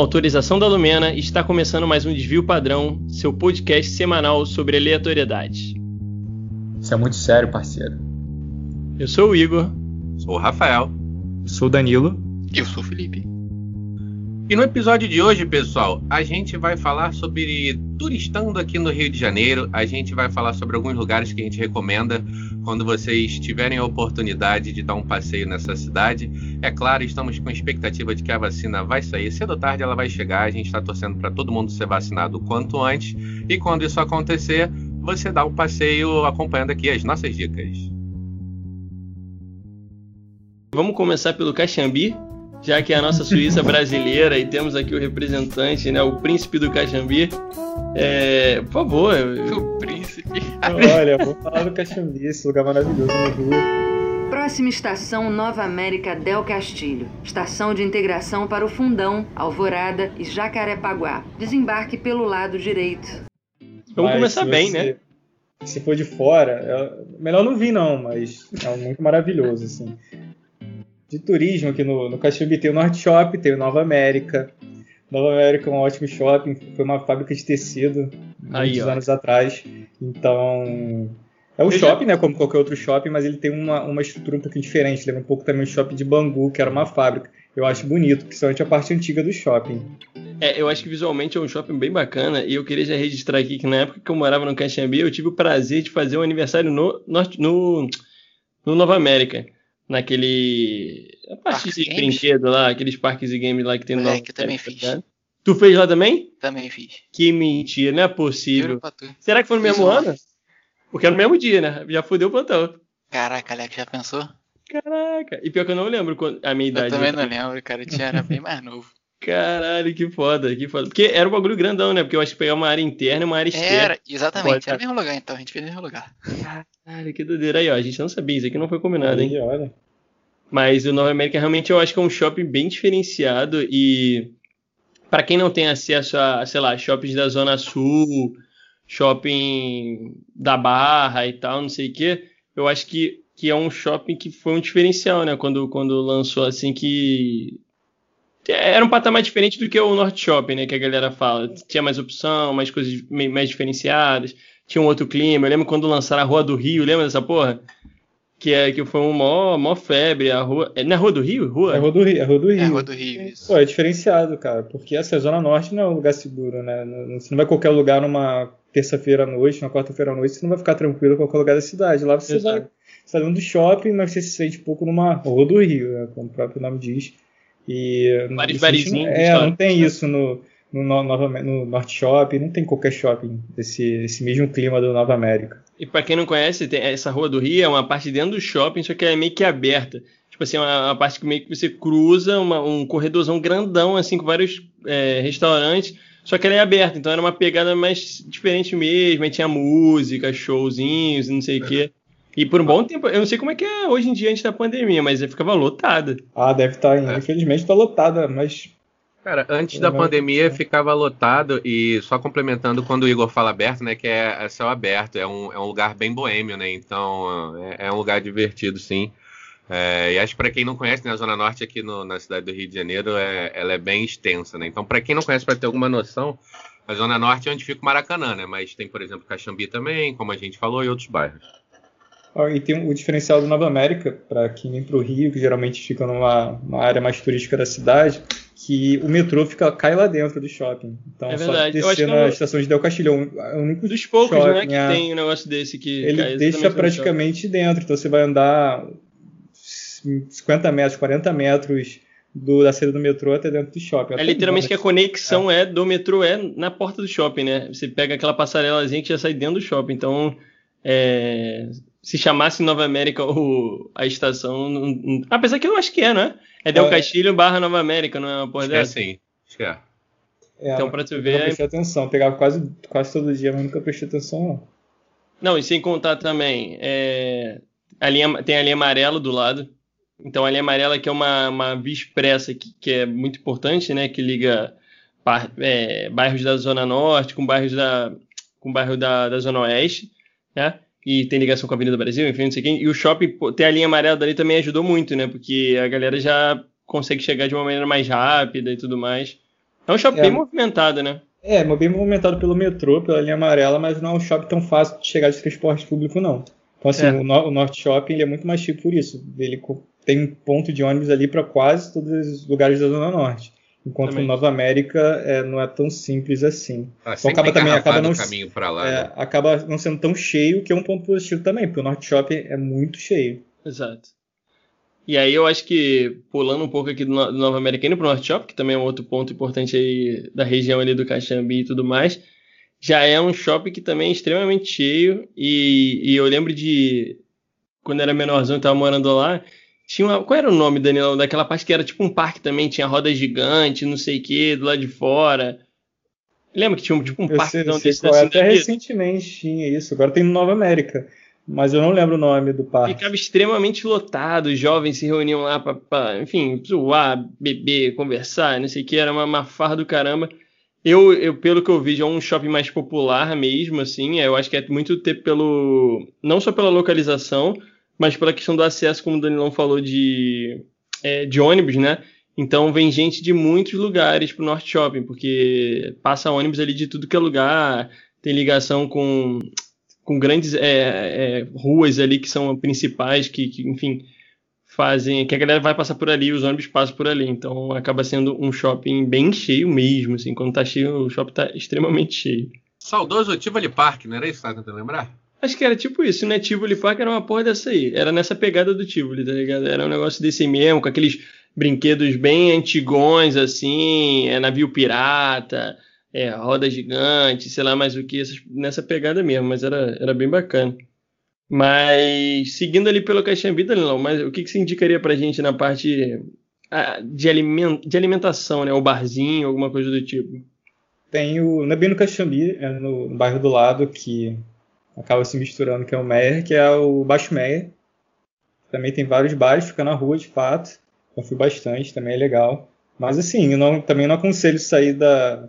autorização da Lumena, está começando mais um Desvio Padrão, seu podcast semanal sobre aleatoriedade. Isso é muito sério, parceiro. Eu sou o Igor. Sou o Rafael. Sou o Danilo. Eu sou o Felipe. E no episódio de hoje, pessoal, a gente vai falar sobre turistando aqui no Rio de Janeiro. A gente vai falar sobre alguns lugares que a gente recomenda quando vocês tiverem a oportunidade de dar um passeio nessa cidade. É claro, estamos com a expectativa de que a vacina vai sair. Cedo ou tarde ela vai chegar. A gente está torcendo para todo mundo ser vacinado o quanto antes. E quando isso acontecer, você dá um passeio acompanhando aqui as nossas dicas. Vamos começar pelo Caxambi, já que é a nossa Suíça brasileira e temos aqui o representante, né, o príncipe do Caxambi. É, por favor. O príncipe. Olha, vou falar do Caxambi, esse lugar maravilhoso no Rio. Próxima estação Nova América Del Castilho. Estação de integração para o Fundão, Alvorada e Jacarepaguá. Desembarque pelo lado direito. Vamos Mas começar bem, você- né? Se for de fora, é- melhor não vir não, mas é muito maravilhoso, assim. De turismo aqui no, no Caxambi tem o Norte Shop, tem o Nova América. Nova América é um ótimo shopping, foi uma fábrica de tecido Aí, muitos ó. anos atrás. Então, é um Eu já- shopping, né, como qualquer outro shopping, mas ele tem uma, uma estrutura um pouquinho diferente. Lembra um pouco também o shopping de Bangu, que era uma fábrica. Eu acho bonito, principalmente a parte antiga do shopping. É, eu acho que visualmente é um shopping bem bacana e eu queria já registrar aqui que na época que eu morava no Caxambi, eu tive o prazer de fazer um aniversário no, no, no Nova América. Naquele. A parte Parques de Games? brinquedo lá, aqueles parques e games lá que tem no É, que eu também fiz. tá? Tu fez lá também? Também fiz. Que mentira, não é possível. Será que foi no mesmo ano? Porque é no mesmo dia, né? Já fudeu o plantão. Caraca, Alex, já pensou? Caraca. E pior que eu não lembro a minha Eu idade. também não lembro, cara. Eu tinha, era bem mais novo. Caralho, que foda, que foda. Porque era um bagulho grandão, né? Porque eu acho que pegar uma área interna e uma área externa. Era, exatamente. Pode, Era o mesmo lugar, então. A gente fez no mesmo lugar. Caralho, que doideira aí, ó. A gente não sabia, isso aqui não foi combinado, hein? Aí, olha. Mas o Nova América realmente eu acho que é um shopping bem diferenciado e para quem não tem acesso a, sei lá, shoppings da Zona Sul, shopping da Barra e tal, não sei o quê, eu acho que, que é um shopping que foi um diferencial, né? Quando, quando lançou assim que era um patamar diferente do que o Norte Shopping, né? Que a galera fala. Tinha mais opção, mais coisas mais diferenciadas, tinha um outro clima. Eu lembro quando lançaram a Rua do Rio, lembra dessa porra? Que, é, que foi uma maior, maior febre. A rua, é na Rua do Rio? Rua? É a Rua do Rio. É a Rua do É Rio. a Rua do Rio, isso. Pô, é diferenciado, cara, porque essa Zona Norte não é um lugar seguro, né? Você não vai a qualquer lugar numa terça-feira à noite, numa quarta-feira à noite, você não vai ficar tranquilo em qualquer lugar da cidade. Lá você Exato. vai, você tá dentro do shopping, mas você se sente um pouco numa Rua do Rio, né? Como o próprio nome diz. E Vários isso a gente barizinhos não- É, não históricos, tem isso no, no, no, Nova- no Norte Shopping, não tem qualquer shopping desse, desse mesmo clima do Nova América. E pra quem não conhece, tem- essa Rua do Rio é uma parte dentro do shopping, só que ela é meio que aberta. Tipo assim, é uma, uma parte que meio que você cruza, uma- um corredorzão grandão, assim, com vários é, restaurantes, só que ela é aberta, então era uma pegada mais diferente mesmo, aí tinha música, showzinhos, e não sei o quê. E por um bom tempo, eu não sei como é que é hoje em dia antes da pandemia, mas ficava lotada. Ah, deve estar, É. infelizmente está lotada, mas Cara, antes É, da pandemia ficava lotado e só complementando quando o Igor fala aberto, né, que é, é céu aberto, é um, é um lugar bem boêmio, né, então é, é um lugar divertido, sim. É, e acho que para quem não conhece, né, a Zona Norte aqui no- na cidade do Rio de Janeiro, é, ela é bem extensa, né, então para quem não conhece, para ter alguma noção, a Zona Norte é onde fica o Maracanã, né, mas tem, por exemplo, Caxambi também, como a gente falou, e outros bairros. E tem o diferencial do Nova América, para quem vem para o Rio, que geralmente fica numa uma área mais turística da cidade, que o metrô fica, cai lá dentro do shopping. Então, É só descer que na eu- estação de Del Castilho, é o- é o único Dos poucos, shopping, né, que é. tem um negócio desse que Ele deixa praticamente dentro, então você vai andar 50 metros, 40 metros do, da saída do metrô até dentro do shopping. É Até literalmente que a conexão é. do metrô é na porta do shopping, né? Você pega aquela passarelazinha que já sai dentro do shopping. Então, é, se chamasse Nova América ou a estação. não- não- apesar que eu acho que é, não é? É Del É. Castilho barra Nova América, não é uma porra Acho que é dessa? assim, acho que é. É, Então, pra tu eu ver- nunca prestei atenção, eu pegava quase, quase todo dia, mas nunca prestei atenção, não. Não, e sem contar também, é, a linha, tem a linha amarela do lado. Então, a linha amarela que é uma, uma via expressa que, que é muito importante, né? Que liga par- é, bairros da Zona Norte com bairros da, com bairro da, da Zona Oeste, né? E tem ligação com a Avenida Brasil, enfim, não sei quem. E o shopping, ter a linha amarela dali também ajudou muito, né? Porque a galera já consegue chegar de uma maneira mais rápida e tudo mais. É um shopping É. bem movimentado, né? É, bem movimentado pelo metrô, pela linha amarela, mas não é um shopping tão fácil de chegar de transporte público, não. Então, assim, É. o, no o North Shopping ele é muito mais chique por isso. Ele tem um ponto de ônibus ali para quase todos os lugares da Zona Norte. Enquanto Também. Nova América é, não é tão simples assim. Ah, sempre acaba também- acaba não- caminho pra lá. É, né? acaba não sendo tão cheio, que é um ponto positivo também, porque o North Shopping é muito cheio. Exato. E aí eu acho que, pulando um pouco aqui do, No- do Nova América, indo pro Norte Shop, que também é um outro ponto importante aí da região ali do Caxambi e tudo mais, já é um shopping que também é extremamente cheio. E, e eu lembro de, quando era menorzão e tava morando lá, tinha uma, qual era o nome, Danilo, daquela parte que era tipo um parque também, tinha roda gigante, não sei o que, do lado de fora. Lembra que tinha um, tipo um Eu parque sei, não sei desse é. assim, Até recentemente tinha isso. Agora tem no Nova América. Mas eu não lembro o nome do parque. Ficava extremamente lotado, os jovens se reuniam lá pra, enfim, zoar, beber, conversar, não sei o que, era uma, uma farra do caramba. Eu, eu, pelo que eu vi, já é um shopping mais popular mesmo, assim, eu acho que é muito ter pelo, não só pela localização, mas pela questão do acesso, como o Danilão falou, de, é, de ônibus, né? Então vem gente de muitos lugares pro Norte Shopping, porque passa ônibus ali de tudo que é lugar, tem ligação com, com grandes é, é, ruas ali que são principais, que, que, enfim, fazem. que a galera vai passar por ali, os ônibus passam por ali. Então acaba sendo um shopping bem cheio mesmo. Assim, quando tá cheio, o shopping tá extremamente cheio. Saudoso Tivoli Park, não era isso tá tentando lembrar? Acho que era tipo isso, né? Tivoli Park era uma porra dessa aí. Era nessa pegada do Tivoli, tá ligado? Era um negócio desse mesmo, com aqueles brinquedos bem antigões, assim, é, navio pirata, é, roda gigante, sei lá mais o que, essas- nessa pegada mesmo, mas era, era bem bacana. Mas, seguindo ali pelo Caxambi, Danilão, mas o que, que você indicaria pra gente na parte ah, de, aliment, de alimentação, né? O barzinho, alguma coisa do tipo? Tem o. Não é bem no Caxambi, é no, no bairro do lado, que acaba se misturando, que é o Meyer, que é o Baixo Meyer. Também tem vários bares, fica na rua de fato. Eu fui bastante, também é legal. Mas assim, eu não- também não aconselho sair da,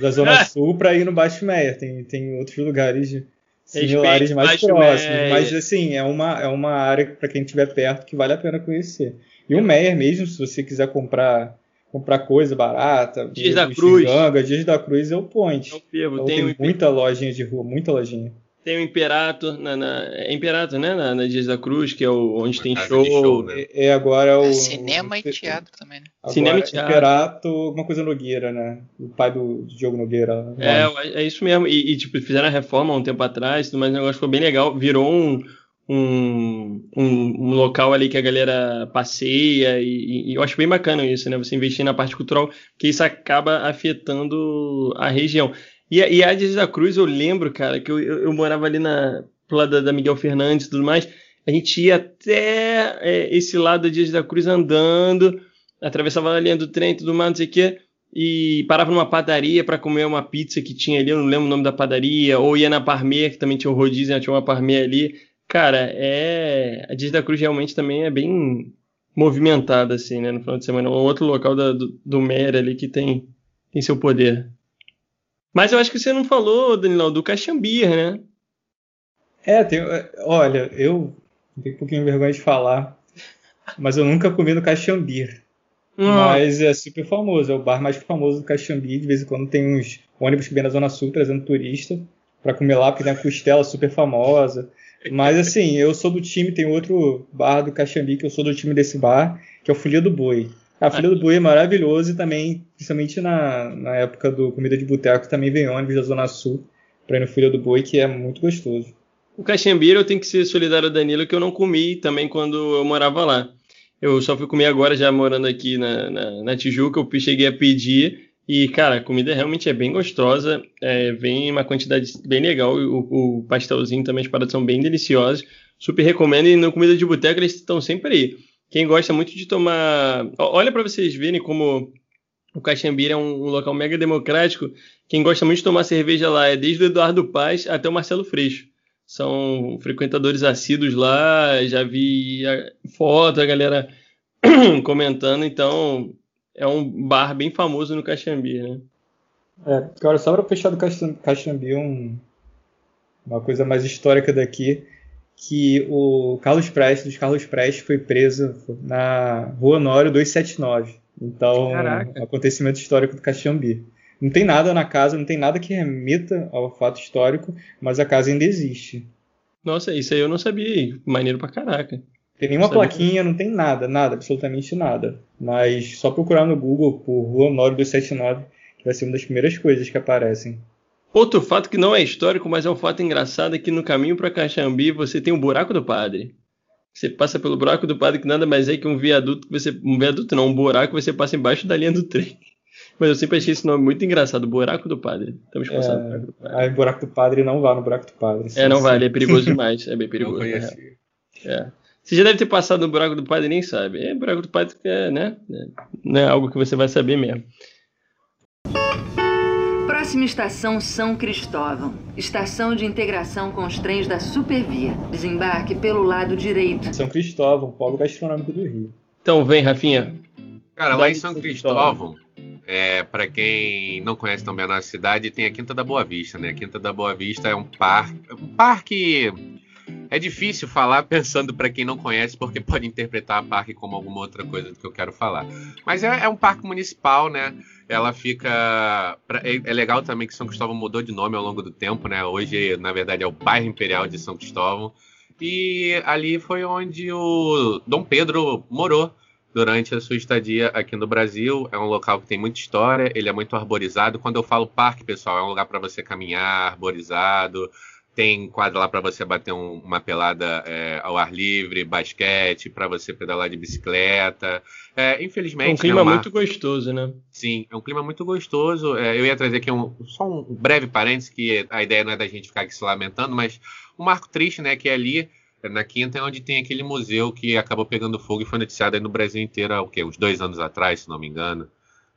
da Zona Sul para ir no Baixo Meyer. Tem, tem outros lugares similares mais Baixo próximos. Meyer. Mas assim, é uma, é uma área para quem estiver perto que vale a pena conhecer. E o Meyer mesmo, se você quiser comprar comprar coisa barata, Dias da Cruz. Xinganga, Dias da Cruz é o point. É o Então, tem, tem muita lojinha de rua, muita lojinha. Tem o Imperator, na, na- é Imperator, né? Na, na Dias da Cruz, que é o, onde Uma tem show. show, né? É, é agora o. É cinema e o- teatro também, né? Agora, Cinema e teatro. Imperato, alguma coisa Nogueira, né? O pai do, do Diogo Nogueira. É, é isso mesmo. E, e, tipo, fizeram a reforma há um tempo atrás, mais, o negócio ficou bem legal. Virou um, um, um, um local ali que a galera passeia e, e eu acho bem bacana isso, né? Você investir na parte cultural, que isso acaba afetando a região. E, e Dias da Cruz, eu lembro, cara, que eu, eu, eu morava ali na lado da, Miguel Fernandes e tudo mais. A gente ia até é, esse lado da Dias da Cruz andando, atravessava a linha do trem e tudo mais, não sei o quê e parava numa padaria para comer uma pizza que tinha ali, eu não lembro o nome da padaria, ou ia na Parmeia, que também tinha um rodízio, né, tinha uma Parmeia ali. Cara, é. A Dias da Cruz realmente também é bem movimentada, assim, né, no final de semana. É um outro local da- do, do Mer ali que tem, tem seu poder. Mas eu acho que você não falou, Danilão, do Caxambir, né? É, tem, é, olha, eu tenho um pouquinho de vergonha de falar, mas eu nunca comi no Caxambir. Hum, Mas é super famoso, é o bar mais famoso do Caxambi. De vez em quando tem uns ônibus que vem na Zona Sul trazendo turista pra comer lá, porque tem a costela super famosa. Mas assim, eu sou do time, tem outro bar do Caxambi que eu sou do time desse bar, que é o Folia do Boi. A Folia do Boi é maravilhoso e também, principalmente na, na época do Comida de Boteco, também vem ônibus da Zona Sul pra ir no Folia do Boi, que é muito gostoso. O Caxambir eu tenho que ser solidário ao Danilo, que eu não comi também quando eu morava lá. Eu só fui comer agora, já morando aqui na, na, na Tijuca, eu cheguei a pedir. E, cara, a comida realmente é bem gostosa, é, vem em uma quantidade bem legal. O, o pastelzinho também, as paradas são bem deliciosas. Super recomendo. E no Comida de Boteco eles estão sempre aí. Quem gosta muito de tomar. Olha para vocês verem como o Caxambir é um, um local mega democrático. Quem gosta muito de tomar cerveja lá é desde o Eduardo Paz até o Marcelo Freixo são frequentadores assíduos lá, já vi a foto, a galera comentando, então é um bar bem famoso no Caxambi, né? É, agora só para fechar do Caxam- Caxambi, um, uma coisa mais histórica daqui, que o Carlos Prestes, Carlos Prestes foi preso na Rua Honório 279, Então, Caraca. acontecimento histórico do Caxambi. Não tem nada na casa, não tem nada que remeta ao fato histórico, mas a casa ainda existe. Nossa, isso aí eu não sabia. Maneiro pra caraca. Tem nenhuma Sabia. plaquinha, não tem nada, nada, absolutamente nada. Mas só procurar no Google por Rua Honório 279, que vai ser uma das primeiras coisas que aparecem. Outro fato que não é histórico, mas é um fato engraçado, é que no caminho pra Caxambi você tem o Buraco do Padre. Você passa pelo Buraco do Padre, que nada mais é que um viaduto, que você, um viaduto não, um buraco que você passa embaixo da linha do trem. Mas eu sempre achei esse nome muito engraçado, Buraco do Padre. Estamos passando no Buraco do Padre. Aí, buraco do padre, não vá no buraco do padre. É, não Sim, vale, sim. é perigoso demais. É bem Não perigoso. na real. conheci. É. Você já deve ter passado no buraco do padre e nem sabe. É buraco do padre que é, né? É, Não é algo que você vai saber mesmo. Próxima estação São Cristóvão. Estação de integração com os trens da Supervia. Desembarque pelo lado direito. São Cristóvão, polo gastronômico do Rio. Então vem, Rafinha. Cara, lá em Cidade São de Cristóvão, é, para quem não conhece também a nossa cidade, tem a Quinta da Boa Vista, né? A Quinta da Boa Vista é um parque, um parque é difícil falar pensando para quem não conhece, porque pode interpretar a parque como alguma outra coisa do que eu quero falar. Mas é, é um parque municipal, né? Ela fica. é, é legal também que São Cristóvão mudou de nome ao longo do tempo, né? Hoje, na verdade, é o bairro Imperial de São Cristóvão. E ali foi onde o Dom Pedro morou durante a sua estadia aqui no Brasil. É um local que tem muita história, ele é muito arborizado. Quando eu falo parque, pessoal, é um lugar para você caminhar, arborizado. Tem quadra lá para você bater um- uma pelada é, ao ar livre, basquete, para você pedalar de bicicleta. É, infelizmente, É um né, clima o mar- muito gostoso, né? Sim, é um clima muito gostoso. É, eu ia trazer aqui um, só um breve parênteses, que a ideia não é da gente ficar aqui se lamentando, mas um marco triste, né, que é ali, na Quinta, é onde tem aquele museu que acabou pegando fogo e foi noticiado aí no Brasil inteiro há o quê? uns dois anos atrás, se não me engano.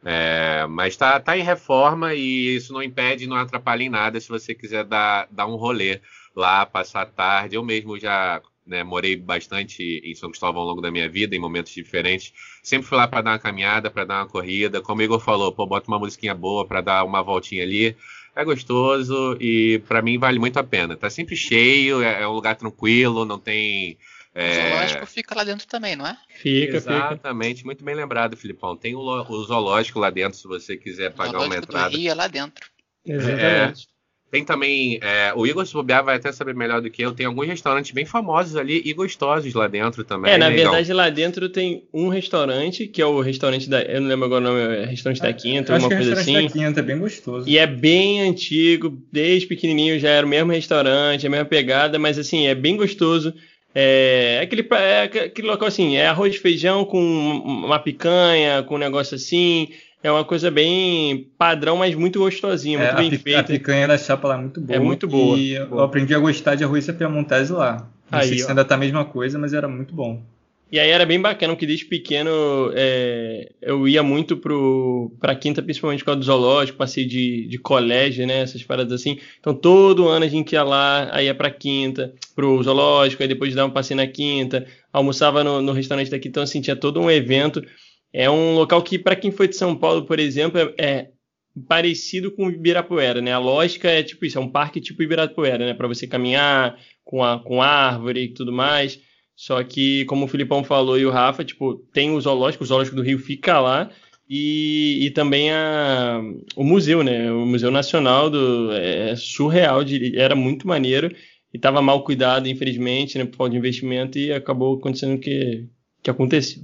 É, mas tá, tá em reforma e isso não impede, não atrapalha em nada se você quiser dar, dar um rolê lá, passar a tarde. Eu mesmo já né, morei bastante em São Cristóvão ao longo da minha vida, em momentos diferentes. Sempre fui lá para dar uma caminhada, para dar uma corrida. Como o Igor falou, pô, bota uma musiquinha boa para dar uma voltinha ali. É gostoso e para mim vale muito a pena. Tá sempre cheio, é, é um lugar tranquilo, não tem. O é, zoológico fica lá dentro também, não é? Fica, fica. Exatamente, muito bem lembrado, Filipão. Tem o, o zoológico lá dentro, se você quiser O pagar uma zoológico do entrada. Rio é lá dentro. Exatamente. Tem também, é, o Igor se bobear vai até saber melhor do que eu, tem alguns restaurantes bem famosos ali e gostosos lá dentro também. É, na legal. verdade, lá dentro tem um restaurante, que é o restaurante da. Eu não lembro agora o nome, é restaurante da Quinta, Eu acho alguma que o coisa restaurante assim. da Quinta é bem gostoso. E é bem antigo, desde pequenininho já era o mesmo restaurante, a mesma pegada, mas assim, é bem gostoso. É aquele, pra- é aquele local assim, é arroz e feijão com uma picanha, com um negócio assim. É uma coisa bem padrão, mas muito gostosinha, É, muito a, bem a feita. picanha da chapa lá é muito boa. É muito boa. E eu Boa. aprendi a gostar de arroz piemontese lá. Não Aí, sei se ainda tá a mesma coisa, mas era muito bom. E aí era bem bacana, porque desde pequeno é, eu ia muito pro, pra Quinta, principalmente por causa do zoológico, passei de, de colégio, né, essas paradas assim. Então todo ano a gente ia lá, aí ia pra Quinta, pro zoológico, aí depois dava um passeio na Quinta, almoçava no, no restaurante daqui, então assim, tinha todo um evento. É um local que, para quem foi de São Paulo, por exemplo, é, é parecido com o Ibirapuera, né? A lógica é tipo isso, é um parque tipo Ibirapuera, né? Para você caminhar com, a, com árvore e tudo mais. Só que, como o Filipão falou e o Rafa, tipo, tem o zoológico, o zoológico do Rio fica lá, e, e também a, o museu, né? O Museu Nacional do, é surreal, de- era muito maneiro, e estava mal cuidado, infelizmente, né? Por falta de investimento, e acabou acontecendo o que, que aconteceu.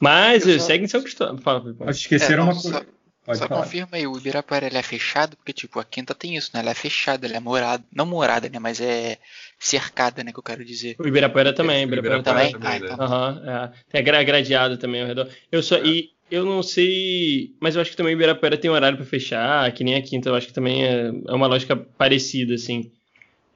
Mas Eu só- segue em São Cristóvão. Fala, Filipão. Acho que esqueceram É, não, uma coisa. só- Pode Só falar. confirma aí, o Ibirapuera ele é fechado, porque tipo, a Quinta tem isso, né? Ela é fechada, ela é morada. Não morada, né? Mas é cercada, né? Que eu quero dizer. O Ibirapuera também, o Ibirapuera Ibirapuera também? também. Ah, então. Aham, é. Tem a gra- gradeado também ao redor. Eu só, e eu não sei, mas eu acho que também o Ibirapuera tem horário para fechar, que nem a Quinta, eu acho que também é, é uma lógica parecida, assim.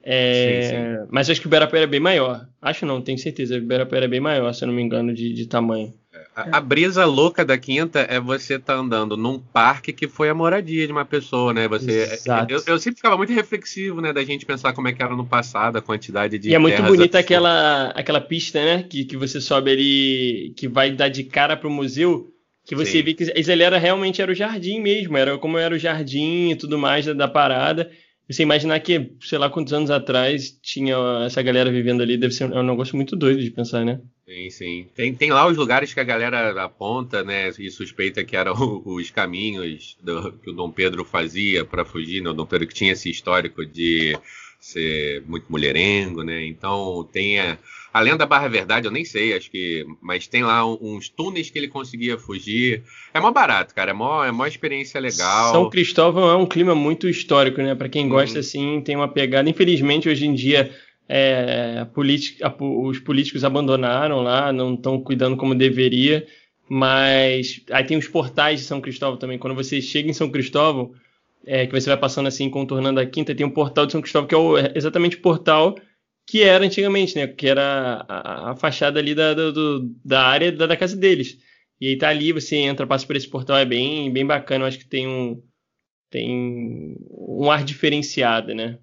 É, Sim, Mas eu acho que o Ibirapuera é bem maior. Acho não, tenho certeza. O Ibirapuera é bem maior, se eu não me engano, de, de tamanho. A, a brisa louca da quinta é você tá andando num parque que foi a moradia de uma pessoa, né? Você, Exato. eu, eu sempre ficava muito reflexivo, né, da gente pensar como é que era no passado, a quantidade de E é muito bonita absurdas. aquela, aquela pista, né? Que, que você sobe ali, que vai dar de cara pro museu. Que você Sim. vê que ali era realmente era o jardim mesmo, era como era o jardim e tudo mais da, da parada. Você imaginar que, sei lá quantos anos atrás tinha essa galera vivendo ali, deve ser um, é um negócio muito doido de pensar, né? Sim, sim. Tem, tem lá os lugares que a galera aponta, né, e suspeita que eram os caminhos do, que o Dom Pedro fazia para fugir, né? O Dom Pedro que tinha esse histórico de ser muito mulherengo, né? Então tem a, além da Barra Verdade, eu nem sei, acho que, mas tem lá uns túneis que ele conseguia fugir. É mó barato, cara, é mó, é mó experiência legal. São Cristóvão é um clima muito histórico, né? Para quem gosta, uhum. assim, tem uma pegada. Infelizmente, hoje em dia é, a os políticos abandonaram lá, não estão cuidando como deveria. Mas aí tem os portais de São Cristóvão também. Quando você chega em São Cristóvão, é, que você vai passando assim, contornando a quinta, tem um portal de São Cristóvão, que é o, exatamente o portal que era antigamente, né? Que era a, a fachada ali da, do, da área da, da, casa deles. E aí tá ali, você entra, passa por esse portal, é bem, bem bacana. Eu acho que tem um, tem um ar diferenciado, né?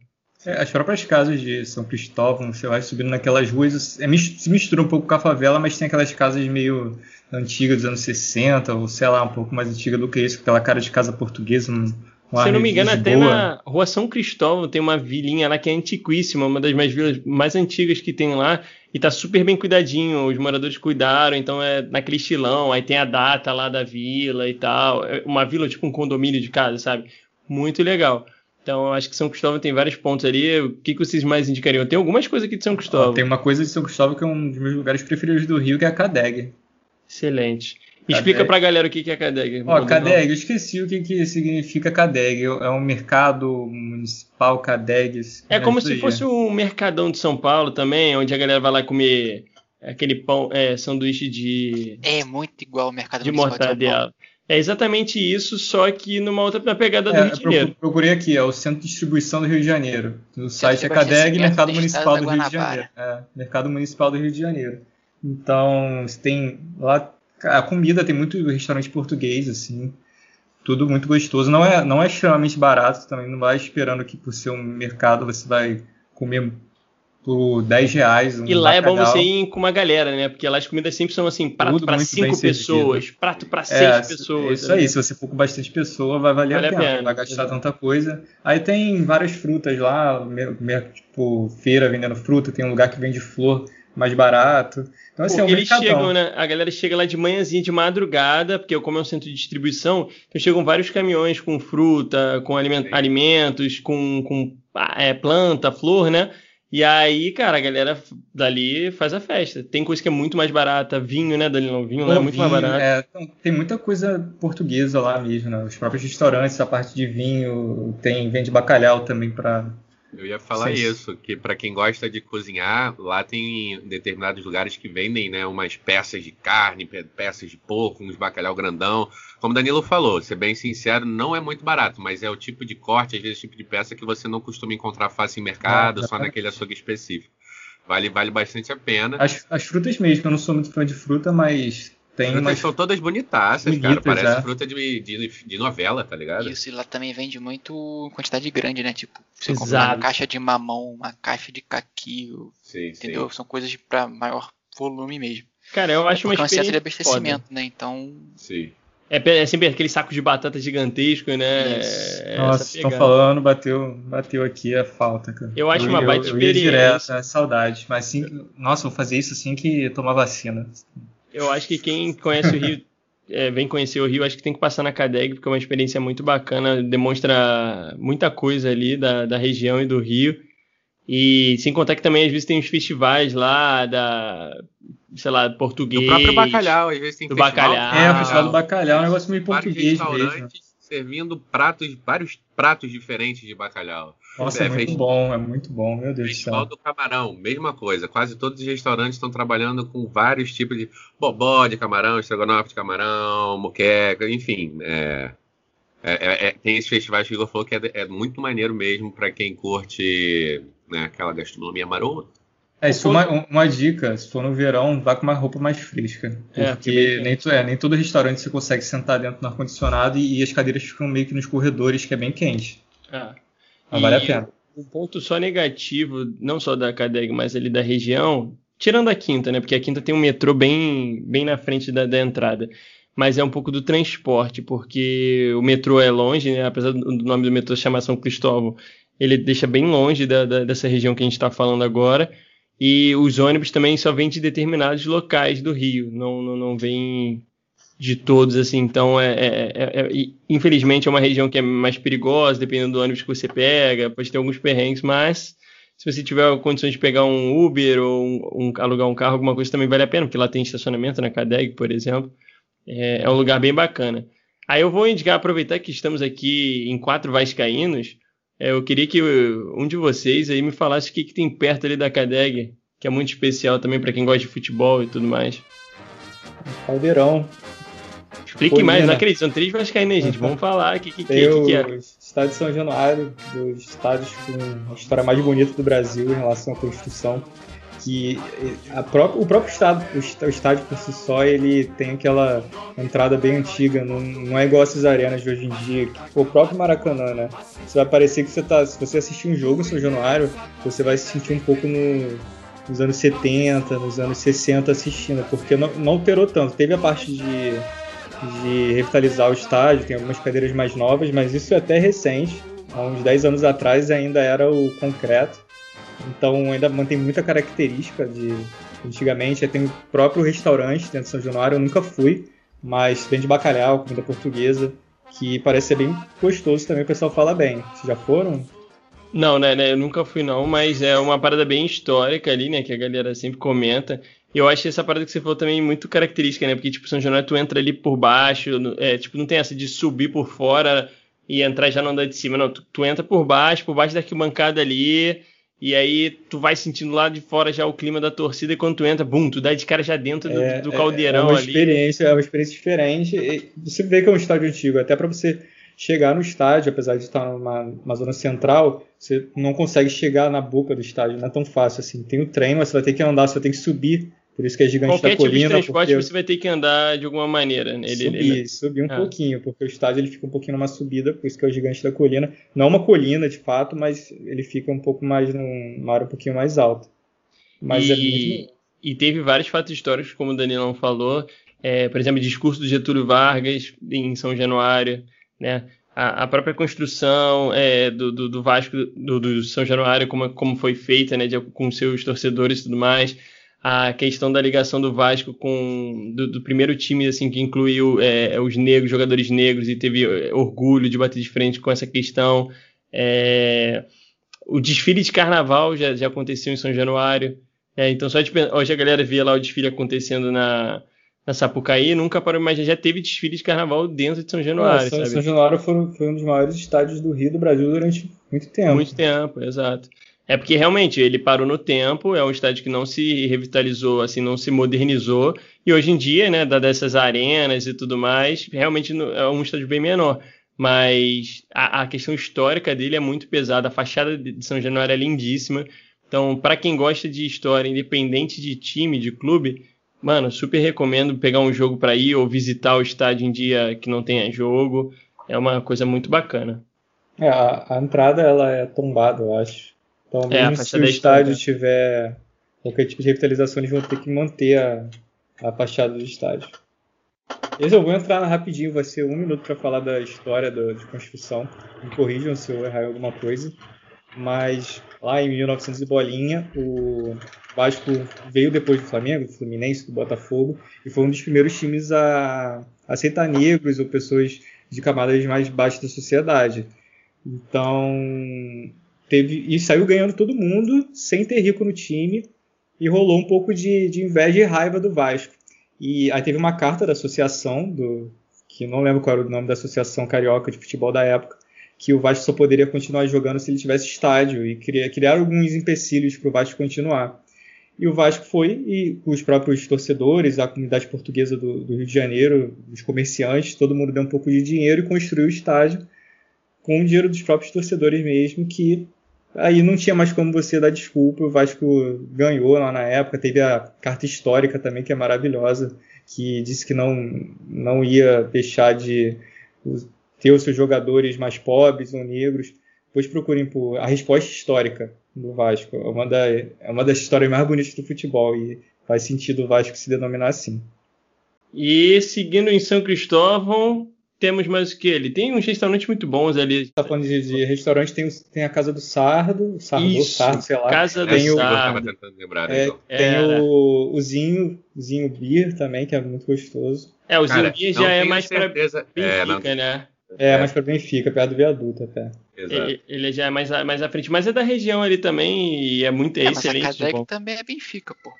É, as próprias casas de São Cristóvão, você vai subindo naquelas ruas, é, se mistura um pouco com a favela, mas tem aquelas casas meio antigas dos anos 60, ou sei lá, um pouco mais antiga do que isso, aquela cara de casa portuguesa, um, se eu não me engano, até na Rua São Cristóvão tem uma vilinha lá que é antiquíssima, uma das mais vilas mais antigas que tem lá, e tá super bem cuidadinho, os moradores cuidaram, então é naquele estilão, aí tem a data lá da vila e tal, é uma vila tipo um condomínio de casa, sabe? Muito legal. Então, eu acho que São Cristóvão tem vários pontos ali. O que, que vocês mais indicariam? Tem algumas coisas aqui de São Cristóvão. Tem uma coisa de São Cristóvão que é um dos meus lugares preferidos do Rio, que é a Cadeg. Excelente. Explica pra galera o que é CADEG. Ó, CADEG, eu esqueci o que, que significa CADEG. É um mercado municipal CADEG. É como se fosse um mercadão de São Paulo também, onde a galera vai lá comer aquele pão, é, sanduíche de... É muito igual ao mercado de mortadela. É exatamente isso, só que numa outra na pegada do é, Rio de Janeiro. Procurei aqui, é o Centro de Distribuição do Rio de Janeiro. No site é CADEG, Mercado Municipal do Rio de Janeiro. É, Mercado Municipal do Rio de Janeiro. Então, tem lá a comida tem muito restaurante português, assim. Tudo muito gostoso. Não é, não é extremamente barato também. Não vai esperando que por ser um mercado você vai comer por 10 reais. Um e lá bacalhau. é bom você ir com uma galera, né? Porque lá as comidas sempre são assim, prato para cinco pessoas, servido. prato para é, seis é, pessoas. Isso aí, se você for com bastante pessoa, vai valer vale a, pena, a pena. Vai gastar Exato. tanta coisa. Aí tem várias frutas lá, tipo, feira vendendo fruta, tem um lugar que vende flor mais barato. Então, assim, porque é um eles chegam, né? A galera chega lá de manhãzinha, de madrugada, porque como é um centro de distribuição, então chegam vários caminhões com fruta, com aliment alimentos, com, com é, planta, flor, né? E aí, cara, a galera dali faz a festa. Tem coisa que é muito mais barata, vinho, né, Danilo? Vinho lá é muito vinho, mais barato. É, então, tem muita coisa portuguesa lá mesmo, né? Os próprios restaurantes, a parte de vinho, tem vende bacalhau também para eu ia falar Sim. isso, que para quem gosta de cozinhar, lá tem determinados lugares que vendem, né, umas peças de carne, peças de porco, uns bacalhau grandão. Como Danilo falou, ser bem sincero, não é muito barato, mas é o tipo de corte, às vezes, tipo de peça que você não costuma encontrar fácil em mercado, ah, só naquele açougue específico. Vale, vale bastante a pena. As, as frutas mesmo, eu não sou muito fã de fruta, mas tem umas... são todas bonitaças, cara. Parece é. fruta de, de, de, novela, tá ligado? Isso, e lá também vende muito quantidade grande, né? Tipo, você Exato. compra uma caixa de mamão, uma caixa de caqui, sim, entendeu? Sim. São coisas para maior volume mesmo. Cara, eu acho é uma experiência de abastecimento, foda. né? Então... Sim. É, é, sempre aquele saco de batata gigantesco, né? É Nossa, estão falando, bateu, bateu aqui a falta, cara. Eu acho eu, uma baita eu, experiência. Eu ia direto, é saudade. Mas assim, nossa, vou fazer isso assim que tomar vacina. Eu acho que quem conhece o Rio, é, vem conhecer o Rio, acho que tem que passar na Cadeg, porque é uma experiência muito bacana, demonstra muita coisa ali da, da região e do Rio. E sem contar que também às vezes tem uns festivais lá da, sei lá, português. Do próprio bacalhau, às vezes tem do festival. bacalhau. É, o festival do bacalhau é um negócio meio português mesmo. servindo pratos, vários pratos diferentes de bacalhau. Nossa, é, é muito fez... bom, é muito bom, meu Deus Festival do Camarão, mesma coisa. Quase todos os restaurantes estão trabalhando com vários tipos de bobó de camarão, estrogonofe de camarão, moqueca, enfim. É, é, é, é tem esses festivais que o Igor falou que é, é muito maneiro mesmo para quem curte né, aquela gastronomia marota. É, isso uma, uma dica, se for no verão, vá com uma roupa mais fresca. É, porque nem, é, nem todo restaurante você consegue sentar dentro do ar-condicionado e, e, as cadeiras ficam meio que nos corredores, que é bem quente. Ah. Mas vale a pena. Um ponto só negativo, não só da Cadeg, mas ali da região, tirando a quinta, né? Porque a quinta tem um metrô bem, bem na frente da, da entrada. Mas é um pouco do transporte, porque o metrô é longe, né? Apesar do nome do metrô chamar São Cristóvão, ele deixa bem longe da, da, dessa região que a gente está falando agora. E os ônibus também só vêm de determinados locais do Rio, não, não, não vêm de todos, assim. Então, é, é, é, é, infelizmente, é uma região que é mais perigosa, dependendo do ônibus que você pega, pode ter alguns perrengues, mas se você tiver condições de pegar um Uber ou um, um, alugar um carro, alguma coisa também vale a pena, porque lá tem estacionamento na Cadeg, por exemplo. É, é, um lugar bem bacana. Aí eu vou indicar, aproveitar que estamos aqui em quatro vascaínos, é, eu queria que um de vocês aí me falasse o que, que tem perto ali da Cadeg, que é muito especial também para quem gosta de futebol e tudo mais. Caldeirão. Explique Colina. mais, não acredito, são três vascaínos, né, gente? Vamos falar o que, que, que, que, é. Estádio de São Januário, dos estádios com a história mais bonita do Brasil em relação à construção. Que própria, o próprio estado, o estádio por si só, ele tem aquela entrada bem antiga, não, não é igual essas arenas de hoje em dia. Que, o próprio Maracanã, né? Você vai parecer que você tá. Se você assistir um jogo em São Januário, você vai se sentir um pouco no, nos anos 70, nos anos 60 assistindo, porque não, não alterou tanto. Teve a parte de de revitalizar o estádio, tem algumas cadeiras mais novas, mas isso é até recente. Há uns 10 anos atrás ainda era o concreto. Então ainda mantém muita característica de antigamente. Tem o próprio restaurante dentro de São Januário, eu nunca fui, mas tem de bacalhau, comida portuguesa, que parece ser bem gostoso também, o pessoal fala bem. Vocês já foram? Não, né, né, eu nunca fui não, mas é uma parada bem histórica ali, né, que a galera sempre comenta. E eu acho essa parada que você falou também muito característica, né? Porque, tipo, São Januário, tu entra ali por baixo, é, tipo, não tem essa de subir por fora e entrar já no andar de cima, não. Tu, tu entra por baixo, por baixo da arquibancada ali, e aí tu vai sentindo lá de fora já o clima da torcida, e quando tu entra, bum, tu dá de cara já dentro do, é, do caldeirão é uma ali. Experiência, é uma experiência diferente. E você vê que é um estádio antigo, até para você chegar no estádio, apesar de estar numa, numa, zona central, você não consegue chegar na boca do estádio, não é tão fácil assim. Tem o trem, mas você vai ter que andar, você vai ter que subir por isso que é gigante Qualquer da colina. Qualquer tipo de transporte porque... você vai ter que andar de alguma maneira. Ele, subir, ele... subir um ah. pouquinho, porque o estádio ele fica um pouquinho numa subida, por isso que é o gigante da colina. Não uma colina, de fato, mas ele fica um pouco mais numa área um pouquinho mais alta. Mas é e... é E teve vários fatos históricos, como o Danilão falou. É, por exemplo, o discurso do Getúlio Vargas em São Januário, né? A, a própria construção é, do, do, do, Vasco, do, do, São Januário, como, como foi feita, né? De, com seus torcedores e tudo mais a questão da ligação do Vasco com do, do primeiro time assim que incluiu é, os negros, jogadores negros e teve é, orgulho de bater de frente com essa questão. É, o desfile de carnaval já, já aconteceu em São Januário. É, então só de, hoje a galera via lá o desfile acontecendo na, na Sapucaí, nunca parou mais já teve desfile de carnaval dentro de São Januário. São, São Januário foi, foi um dos maiores estádios do Rio do Brasil durante muito tempo. Muito tempo, exato. É porque realmente ele parou no tempo, é um estádio que não se revitalizou, assim, não se modernizou, e hoje em dia, né, dessas arenas e tudo mais, realmente é um estádio bem menor. Mas a, a questão histórica dele é muito pesada, a fachada de São Januário é lindíssima. Então, para quem gosta de história, independente de time, de clube, mano, super recomendo pegar um jogo para ir ou visitar o estádio em dia que não tenha jogo. É uma coisa muito bacana. É, a, a entrada ela é tombada, eu acho. Então, é, mesmo se o estádio tiver qualquer tipo de revitalização, eles vão ter que manter a, a fachada do estádio. Esse eu vou entrar rapidinho, vai ser um minuto para falar da história do, de construção. Me corrijam se eu errar alguma coisa. Mas lá em 1900 e bolinha, o Vasco veio depois do Flamengo, do Fluminense, do Botafogo, e foi um dos primeiros times a aceitar negros ou pessoas de camadas mais baixas da sociedade. Então, teve e saiu ganhando todo mundo sem ter rico no time e rolou um pouco de, de inveja e raiva do Vasco. E aí teve uma carta da associação do que não lembro qual era o nome da associação carioca de futebol da época, que o Vasco só poderia continuar jogando se ele tivesse estádio e criar, criar alguns empecilhos para o Vasco continuar. E o Vasco foi, e os próprios torcedores, a comunidade portuguesa do, do Rio de Janeiro, os comerciantes, todo mundo deu um pouco de dinheiro e construiu o estádio com o dinheiro dos próprios torcedores mesmo, que Aí não tinha mais como você dar desculpa. O Vasco ganhou lá na época. Teve a carta histórica também, que é maravilhosa, que disse que não, não ia deixar de ter os seus jogadores mais pobres ou negros. Depois procurem por a resposta histórica do Vasco. É uma, da, é uma das histórias mais bonitas do futebol e faz sentido o Vasco se denominar assim. E seguindo em São Cristóvão, temos mais o que? Ele tem uns restaurantes muito bons ali. Tá falando de, de restaurante, tem, tem a Casa do Sardo, o Sardo, Isso, Sardo, sei lá. Casa tem do o, Sardo. Lembrar, é, então. tem o, o Zinho, Zinho Beer também, que é muito gostoso. É, o Cara, Zinguinha não já é mais pra certeza- É, não- Benfica, né? É, mais pra Benfica, perto do viaduto até. Exato. Ele, ele já é mais, mais à frente, mas é da região ali também e é muito é É, mas a excelente. de Cadec bom. também é Benfica, pô.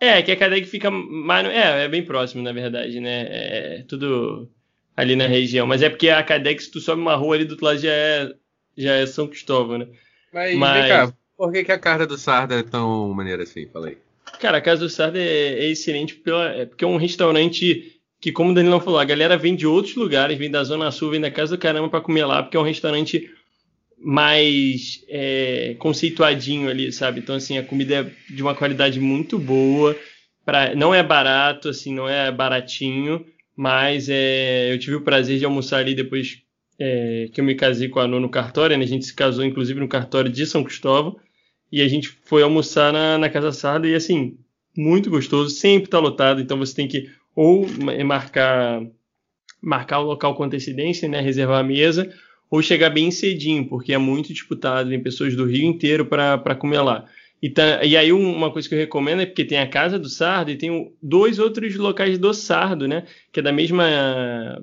É, que a Cadeg fica mais. É, é bem próximo, na verdade, né? É tudo ali na região. Mas é porque a Cadeg, se tu sobe uma rua ali do outro lado, já é, já é São Cristóvão, né? Mas, Mas- vem cá, por que, que a carta do Sarda é tão maneira assim? Falei. Cara, a Casa do Sardo é, é excelente pela, é porque é um restaurante que, como o Danilão falou, a galera vem de outros lugares, vem da Zona Sul, vem da Casa do Caramba pra comer lá, porque é um restaurante mais é, conceituadinho ali, sabe? Então, assim, a comida é de uma qualidade muito boa, pra, não é barato, assim, não é baratinho, mas é, eu tive o prazer de almoçar ali depois é, que eu me casei com a Anu no cartório, né? A gente se casou, inclusive, no cartório de São Cristóvão, e a gente foi almoçar na, na Casa Sarda. E assim, muito gostoso, sempre tá lotado, então você tem que ou ma- marcar marcar o local com antecedência, né, reservar a mesa, ou chegar bem cedinho, porque é muito disputado, vem pessoas do Rio inteiro para comer lá. E, tá- e aí um- uma coisa que eu recomendo é porque tem a Casa do Sardo e tem dois outros locais do Sardo, né, que é da mesma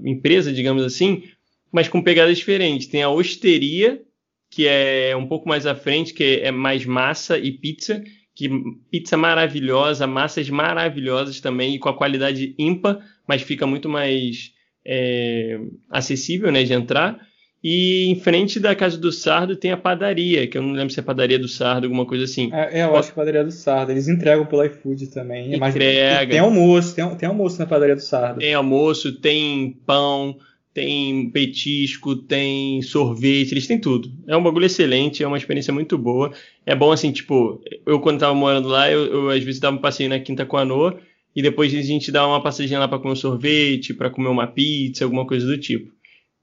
empresa, digamos assim, mas com pegadas diferentes. Tem a Osteria, que é um pouco mais à frente, que é mais massa e pizza, que pizza maravilhosa, massas maravilhosas também, e com a qualidade ímpar, mas fica muito mais é, acessível né, de entrar. E em frente da casa do Sardo tem a padaria, que eu não lembro se é padaria do Sardo, alguma coisa assim. É, é, eu acho que a padaria do Sardo. Eles entregam pelo iFood também. É Entrega. Tem almoço, tem, tem almoço na padaria do Sardo. Tem almoço, tem pão, tem petisco, tem sorvete, eles têm tudo. É um bagulho excelente, é uma experiência muito boa. É bom assim, tipo, eu quando tava morando lá, eu, eu às vezes dava um passeio na Quinta com a Noa, e depois a gente dá uma passadinha lá para comer um sorvete, para comer uma pizza, alguma coisa do tipo.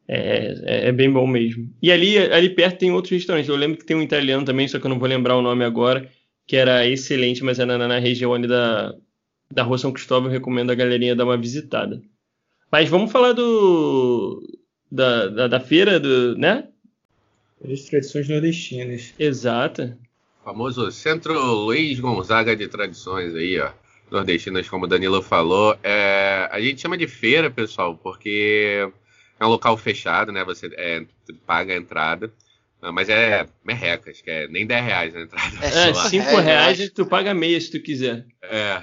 É, é, é bem bom mesmo. E ali, ali perto tem outros restaurantes. Eu lembro que tem um italiano também, só que eu não vou lembrar o nome agora, que era excelente, mas era na, na região ali da, da Rua São Cristóvão. Eu recomendo a galerinha dar uma visitada. Mas vamos falar do da, da, da feira, do, né? As tradições nordestinas. Exata. famoso Centro Luiz Gonzaga de Tradições aí, ó. Nordestinas, como o Danilo falou. É, a gente chama de feira, pessoal, porque é um local fechado, né? Você é, paga a entrada. Ah, Mas é merrecas, que é nem 10 reais a entrada. É, É, Cinco 5 reais, reais eu e tu paga meia se tu quiser. É.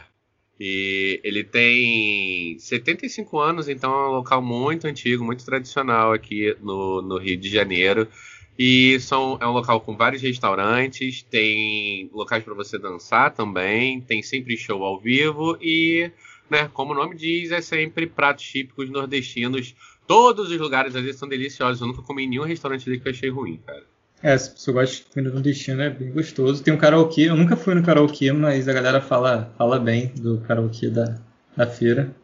E ele tem 75 anos, então é um local muito antigo, muito tradicional aqui no, no Rio de Janeiro. E são, é um local com vários restaurantes, tem locais para você dançar também, tem sempre show ao vivo e, né, como o nome diz, é sempre pratos típicos nordestinos. Todos os lugares ali são deliciosos. Eu nunca comi em nenhum restaurante ali que eu achei ruim, cara. É, se você gosta de comida nordestina, é bem gostoso. Tem um karaokê, eu nunca fui no karaokê, mas a galera fala, fala bem do karaokê da, da feira.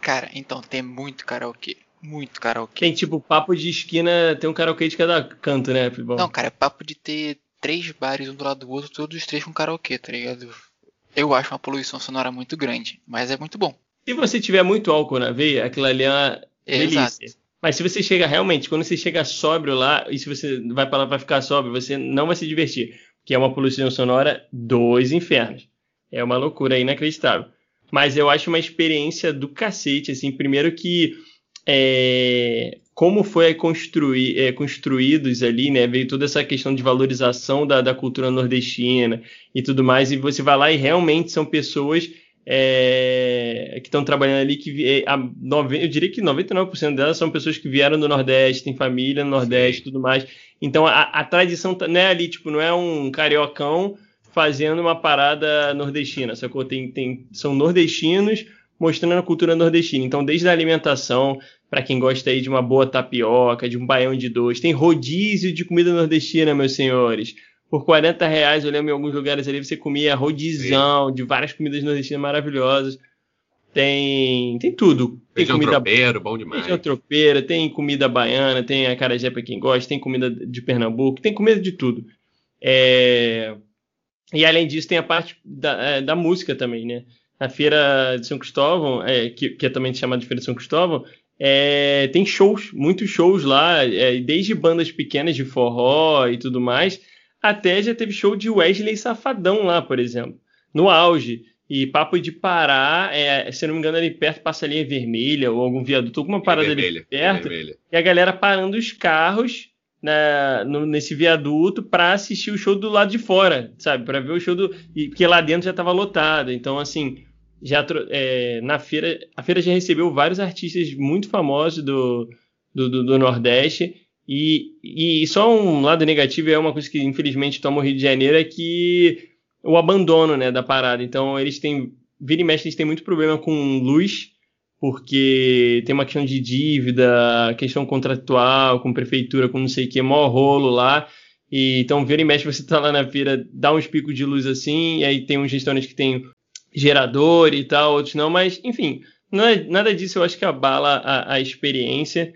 Cara, então tem muito karaokê. Muito karaokê. Tem tipo papo de esquina, tem um karaokê de cada canto, né, Bom, Não, cara, é papo de ter três bares um do lado do outro, todos os três com karaokê, tá ligado? Eu acho uma poluição sonora muito grande, mas é muito bom. Se você tiver muito álcool na veia, aquilo ali é uma delícia. Exato. Mas se você chega realmente, quando você chega sóbrio lá, e se você vai para lá para ficar sóbrio, você não vai se divertir. Que é uma poluição sonora dos infernos. É uma loucura inacreditável. Mas eu acho uma experiência do cacete, assim, primeiro que é, como foi construir, é, construídos ali, né? Veio toda essa questão de valorização da, da cultura nordestina e tudo mais, e você vai lá e realmente são pessoas é, que estão trabalhando ali, que é, a, eu diria que 99% delas são pessoas que vieram do Nordeste, têm família no Nordeste e tudo mais. Então a, a tradição tá- não é ali, tipo, não é um cariocão fazendo uma parada nordestina, sacou? Tem, tem, são nordestinos mostrando a cultura nordestina. Então, desde a alimentação, para quem gosta aí de uma boa tapioca, de um baião de dois, tem rodízio de comida nordestina, meus senhores. Por 40 reais, eu lembro em alguns lugares ali, você comia rodizão de várias comidas nordestinas maravilhosas. Tem, tem tudo. Tem Feijão comida tropeiro, bom demais. Feijão tropeira, tem comida baiana, tem acarajé para quem gosta, tem comida de Pernambuco, tem comida de tudo. É, E além disso, tem a parte da, é, da música também, né? A Feira de São Cristóvão, é, que, que é também chamada de Feira de São Cristóvão, é, tem shows, muitos shows lá, é, desde bandas pequenas de forró e tudo mais, até já teve show de Wesley Safadão lá, por exemplo, no auge. E papo de parar, é, se não me engano, ali perto passa a linha vermelha ou algum viaduto, alguma parada vermelha, ali perto. E a galera parando os carros na, no, nesse viaduto para assistir o show do lado de fora, sabe? Para ver o show do. E, porque lá dentro já estava lotado. Então, assim, já é, na feira. A feira já recebeu vários artistas muito famosos do, do, do, do Nordeste. E, e só um lado negativo é uma coisa que infelizmente toma o Rio de Janeiro é que o abandono né, da parada. Então eles têm. Vira e mexe, eles têm muito problema com luz, porque tem uma questão de dívida, questão contratual, com prefeitura, com não sei o que, maior rolo lá. E, então, vira e mexe, você tá lá na feira, dá uns picos de luz assim, e aí tem uns restaurantes que tem gerador e tal, outros não, mas enfim, nada, nada disso eu acho que abala a, a experiência.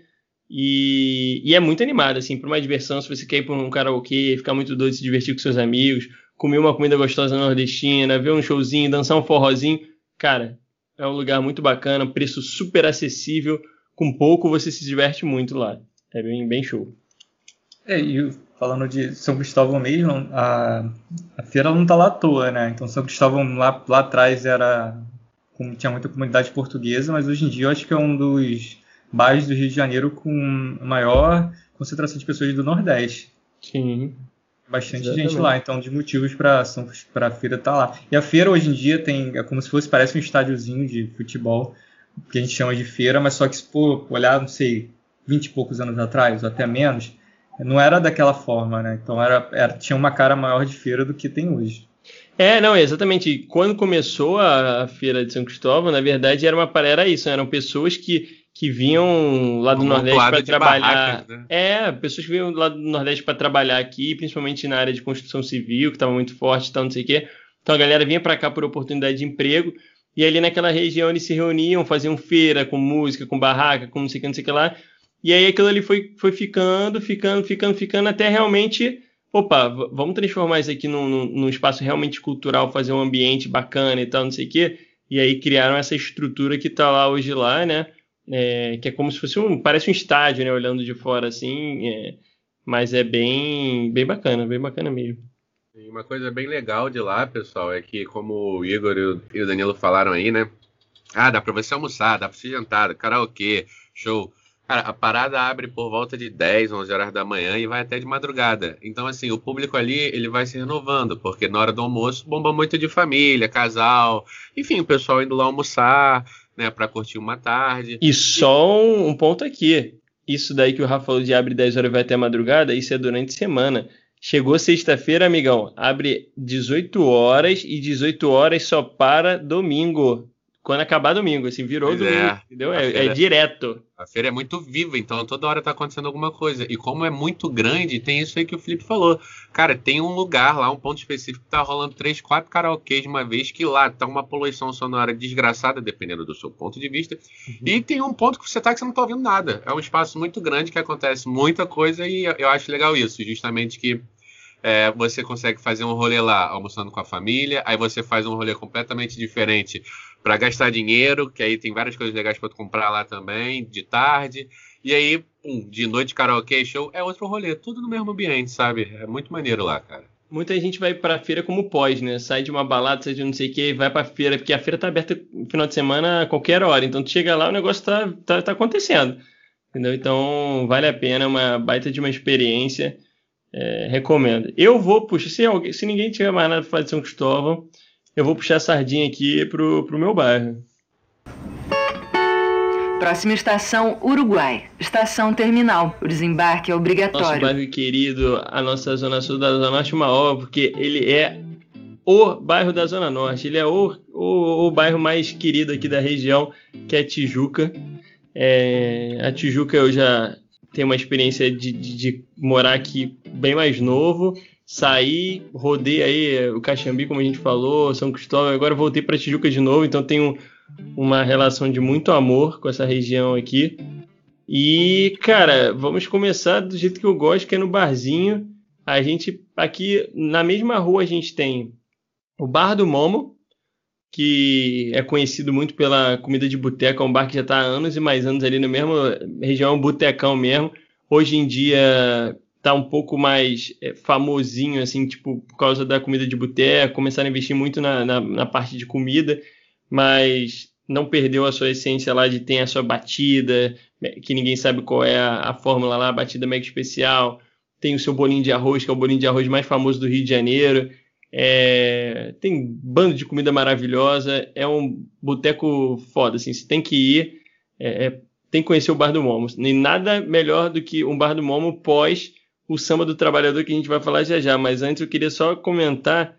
E, e, é muito animado, assim, para uma diversão, se você quer ir para um karaokê, ficar muito doido, se divertir com seus amigos, comer uma comida gostosa nordestina, ver um showzinho, dançar um forrozinho. Cara, é um lugar muito bacana, preço super acessível. Com pouco você se diverte muito lá. É bem, bem show. É, e falando de São Cristóvão mesmo, a, a feira não tá lá à toa, né? Então São Cristóvão lá, lá atrás era. tinha muita comunidade portuguesa, mas hoje em dia eu acho que é um dos bairros do Rio de Janeiro com maior concentração de pessoas do Nordeste. Sim bastante Exatamente. gente lá, então de motivos para a feira estar tá lá. E a feira hoje em dia tem, é como se fosse, parece um estádiozinho de futebol, que a gente chama de feira, mas só que se for olhar, não sei, 20 e poucos anos atrás, ou até menos, não era daquela forma, né? Então era, era, tinha uma cara maior de feira do que tem hoje. É, não, exatamente. Quando começou a, a feira de São Cristóvão, na verdade era uma era isso, eram pessoas que que vinham lá do um Nordeste para trabalhar. Barracas, né? É, pessoas que vinham lá do Nordeste para trabalhar aqui, principalmente na área de construção civil, que estava muito forte e tal, não sei o quê. Então a galera vinha para cá por oportunidade de emprego. E ali naquela região eles se reuniam, faziam feira com música, com barraca, com não sei o que, não sei o que lá. E aí aquilo ali foi, foi ficando, ficando, ficando, ficando, até realmente. Opa, vamos transformar isso aqui num, num espaço realmente cultural, fazer um ambiente bacana e tal, não sei o quê. E aí criaram essa estrutura que está lá hoje lá, né? É, que é como se fosse um, parece um estádio, né, olhando de fora assim, é, mas é bem, bem bacana, bem bacana mesmo. E uma coisa bem legal de lá, pessoal, é que como o Igor e o Danilo falaram aí, né, ah, dá pra você almoçar, dá pra você jantar, karaokê, show. Cara, a parada abre por volta de 10, 11 horas da manhã e vai até de madrugada. Então, assim, o público ali, ele vai se renovando, porque na hora do almoço bomba muito de família, casal, enfim, o pessoal indo lá almoçar, né, para curtir uma tarde. E só um, ponto aqui. Isso daí que o Rafa falou de abre 10 horas e vai até madrugada, isso é durante semana. Chegou sexta-feira, amigão, abre 18 horas e 18 horas só para domingo quando acabar domingo, assim, virou pois domingo, é. entendeu? É, feira, é, direto. A feira é muito viva, então toda hora tá acontecendo alguma coisa. E como é muito grande, tem isso aí que o Felipe falou. Cara, tem um lugar lá, um ponto específico, que tá rolando três, quatro karaokês de uma vez, que lá tá uma poluição sonora desgraçada, dependendo do seu ponto de vista. Uhum. E tem um ponto que você tá que você não tá ouvindo nada. É um espaço muito grande que acontece muita coisa e eu acho legal isso, justamente que é, você consegue fazer um rolê lá almoçando com a família, aí você faz um rolê completamente diferente para gastar dinheiro, que aí tem várias coisas legais para comprar lá também, de tarde. E aí, pum, de noite karaokê, show, é outro rolê, tudo no mesmo ambiente, sabe? É muito maneiro lá, cara. Muita gente vai pra feira como pós, né? Sai de uma balada, sai de não sei o que, vai pra feira, porque a feira tá aberta no final de semana a qualquer hora. Então tu chega lá, o negócio tá, tá, tá acontecendo. Entendeu? Então vale a pena, é uma baita de uma experiência. É, recomendo. Eu vou, puxa, se, alguém, se ninguém tiver mais nada para fazer de São Cristóvão, eu vou puxar a sardinha aqui pro, pro meu bairro. Próxima estação, Uruguai. Estação terminal. O desembarque é obrigatório. Nosso bairro querido, a nossa Zona Sul da Zona Norte, uma obra, porque ele é o bairro da Zona Norte. Ele é o, o, o bairro mais querido aqui da região, que é Tijuca. É, a Tijuca eu já tenho uma experiência de, de, de morar aqui bem mais novo saí, rodei aí o Caxambi, como a gente falou, São Cristóvão, agora voltei para Tijuca de novo, então tenho uma relação de muito amor com essa região aqui. E, cara, vamos começar do jeito que eu gosto, que é no barzinho. A gente aqui na mesma rua a gente tem o Bar do Momo, que é conhecido muito pela comida de boteca, é um bar que já está há anos e mais anos ali no mesmo região, um botecão mesmo. Hoje em dia tá um pouco mais é, famosinho, assim, tipo, por causa da comida de boteca, começaram a investir muito na, na, na, parte de comida, mas não perdeu a sua essência lá de ter a sua batida, que ninguém sabe qual é a, a fórmula lá, a batida mega especial, tem o seu bolinho de arroz, que é o bolinho de arroz mais famoso do Rio de Janeiro, é, tem bando de comida maravilhosa, é um boteco foda, assim, você tem que ir, é, é, tem que conhecer o Bar do Momo, nem nada melhor do que um Bar do Momo pós o samba do trabalhador que a gente vai falar já já, mas antes eu queria só comentar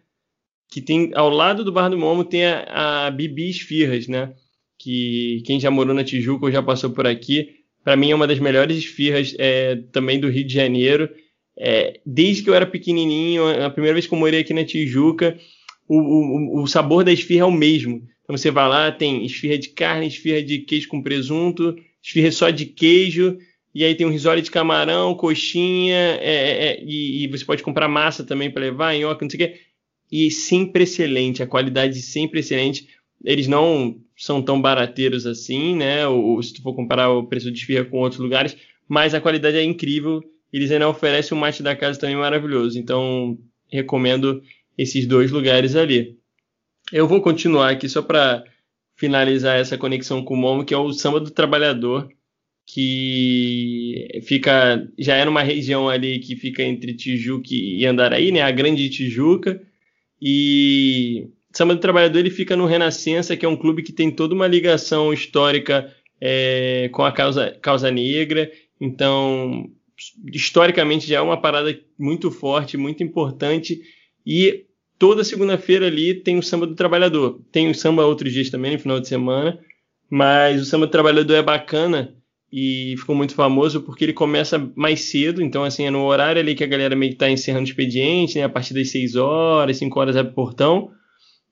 que tem ao lado do Bar do Momo tem a, a Bibi Esfirras, né? Que quem já morou na Tijuca ou já passou por aqui, para mim é uma das melhores esfirras é, também do Rio de Janeiro. É, desde que eu era pequenininho, a primeira vez que eu morei aqui na Tijuca, o, o, o sabor da esfirra é o mesmo. Então você vai lá, tem esfirra de carne, esfirra de queijo com presunto, esfirra só de queijo, e aí tem um risole de camarão, coxinha, é, é, é, e, e, você pode comprar massa também para levar, nhoque, não sei o quê. E sempre excelente, a qualidade sempre excelente. Eles não são tão barateiros assim, né? Ou se tu for comparar o preço de esfirra com outros lugares, mas a qualidade é incrível. Eles ainda oferecem um mate da casa também maravilhoso. Então, recomendo esses dois lugares ali. Eu vou continuar aqui só para finalizar essa conexão com o Momo, que é o Samba do Trabalhador que fica já é numa região ali que fica entre Tijuca e Andaraí, né, a Grande Tijuca, e Samba do Trabalhador ele fica no Renascença, que é um clube que tem toda uma ligação histórica é, com a causa, causa negra, então historicamente já é uma parada muito forte, muito importante, e toda segunda-feira ali tem o Samba do Trabalhador, tem o samba outros dias também, no final de semana, mas o Samba do Trabalhador é bacana, e ficou muito famoso porque ele começa mais cedo, então assim, é no horário ali que a galera meio que tá encerrando o expediente, né, a partir das 6 horas, 5 horas abre o portão,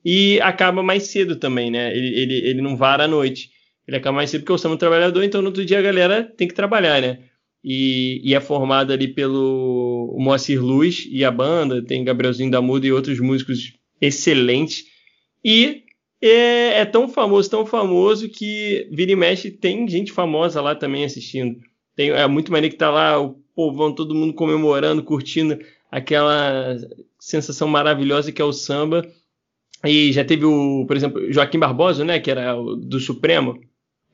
e acaba mais cedo também, né, ele, ele, ele não vara à noite, ele acaba mais cedo porque eu sou um trabalhador, então no outro dia a galera tem que trabalhar, né, e, e é formado ali pelo Moacir Luz e a banda, tem Gabrielzinho da Muda e outros músicos excelentes, e é, é, tão famoso, tão famoso que vira e mexe tem gente famosa lá também assistindo. Tem, é muito maneiro que tá lá o povão, todo mundo comemorando, curtindo aquela sensação maravilhosa que é o samba. E já teve o, por exemplo, Joaquim Barbosa, né, que era o, do Supremo,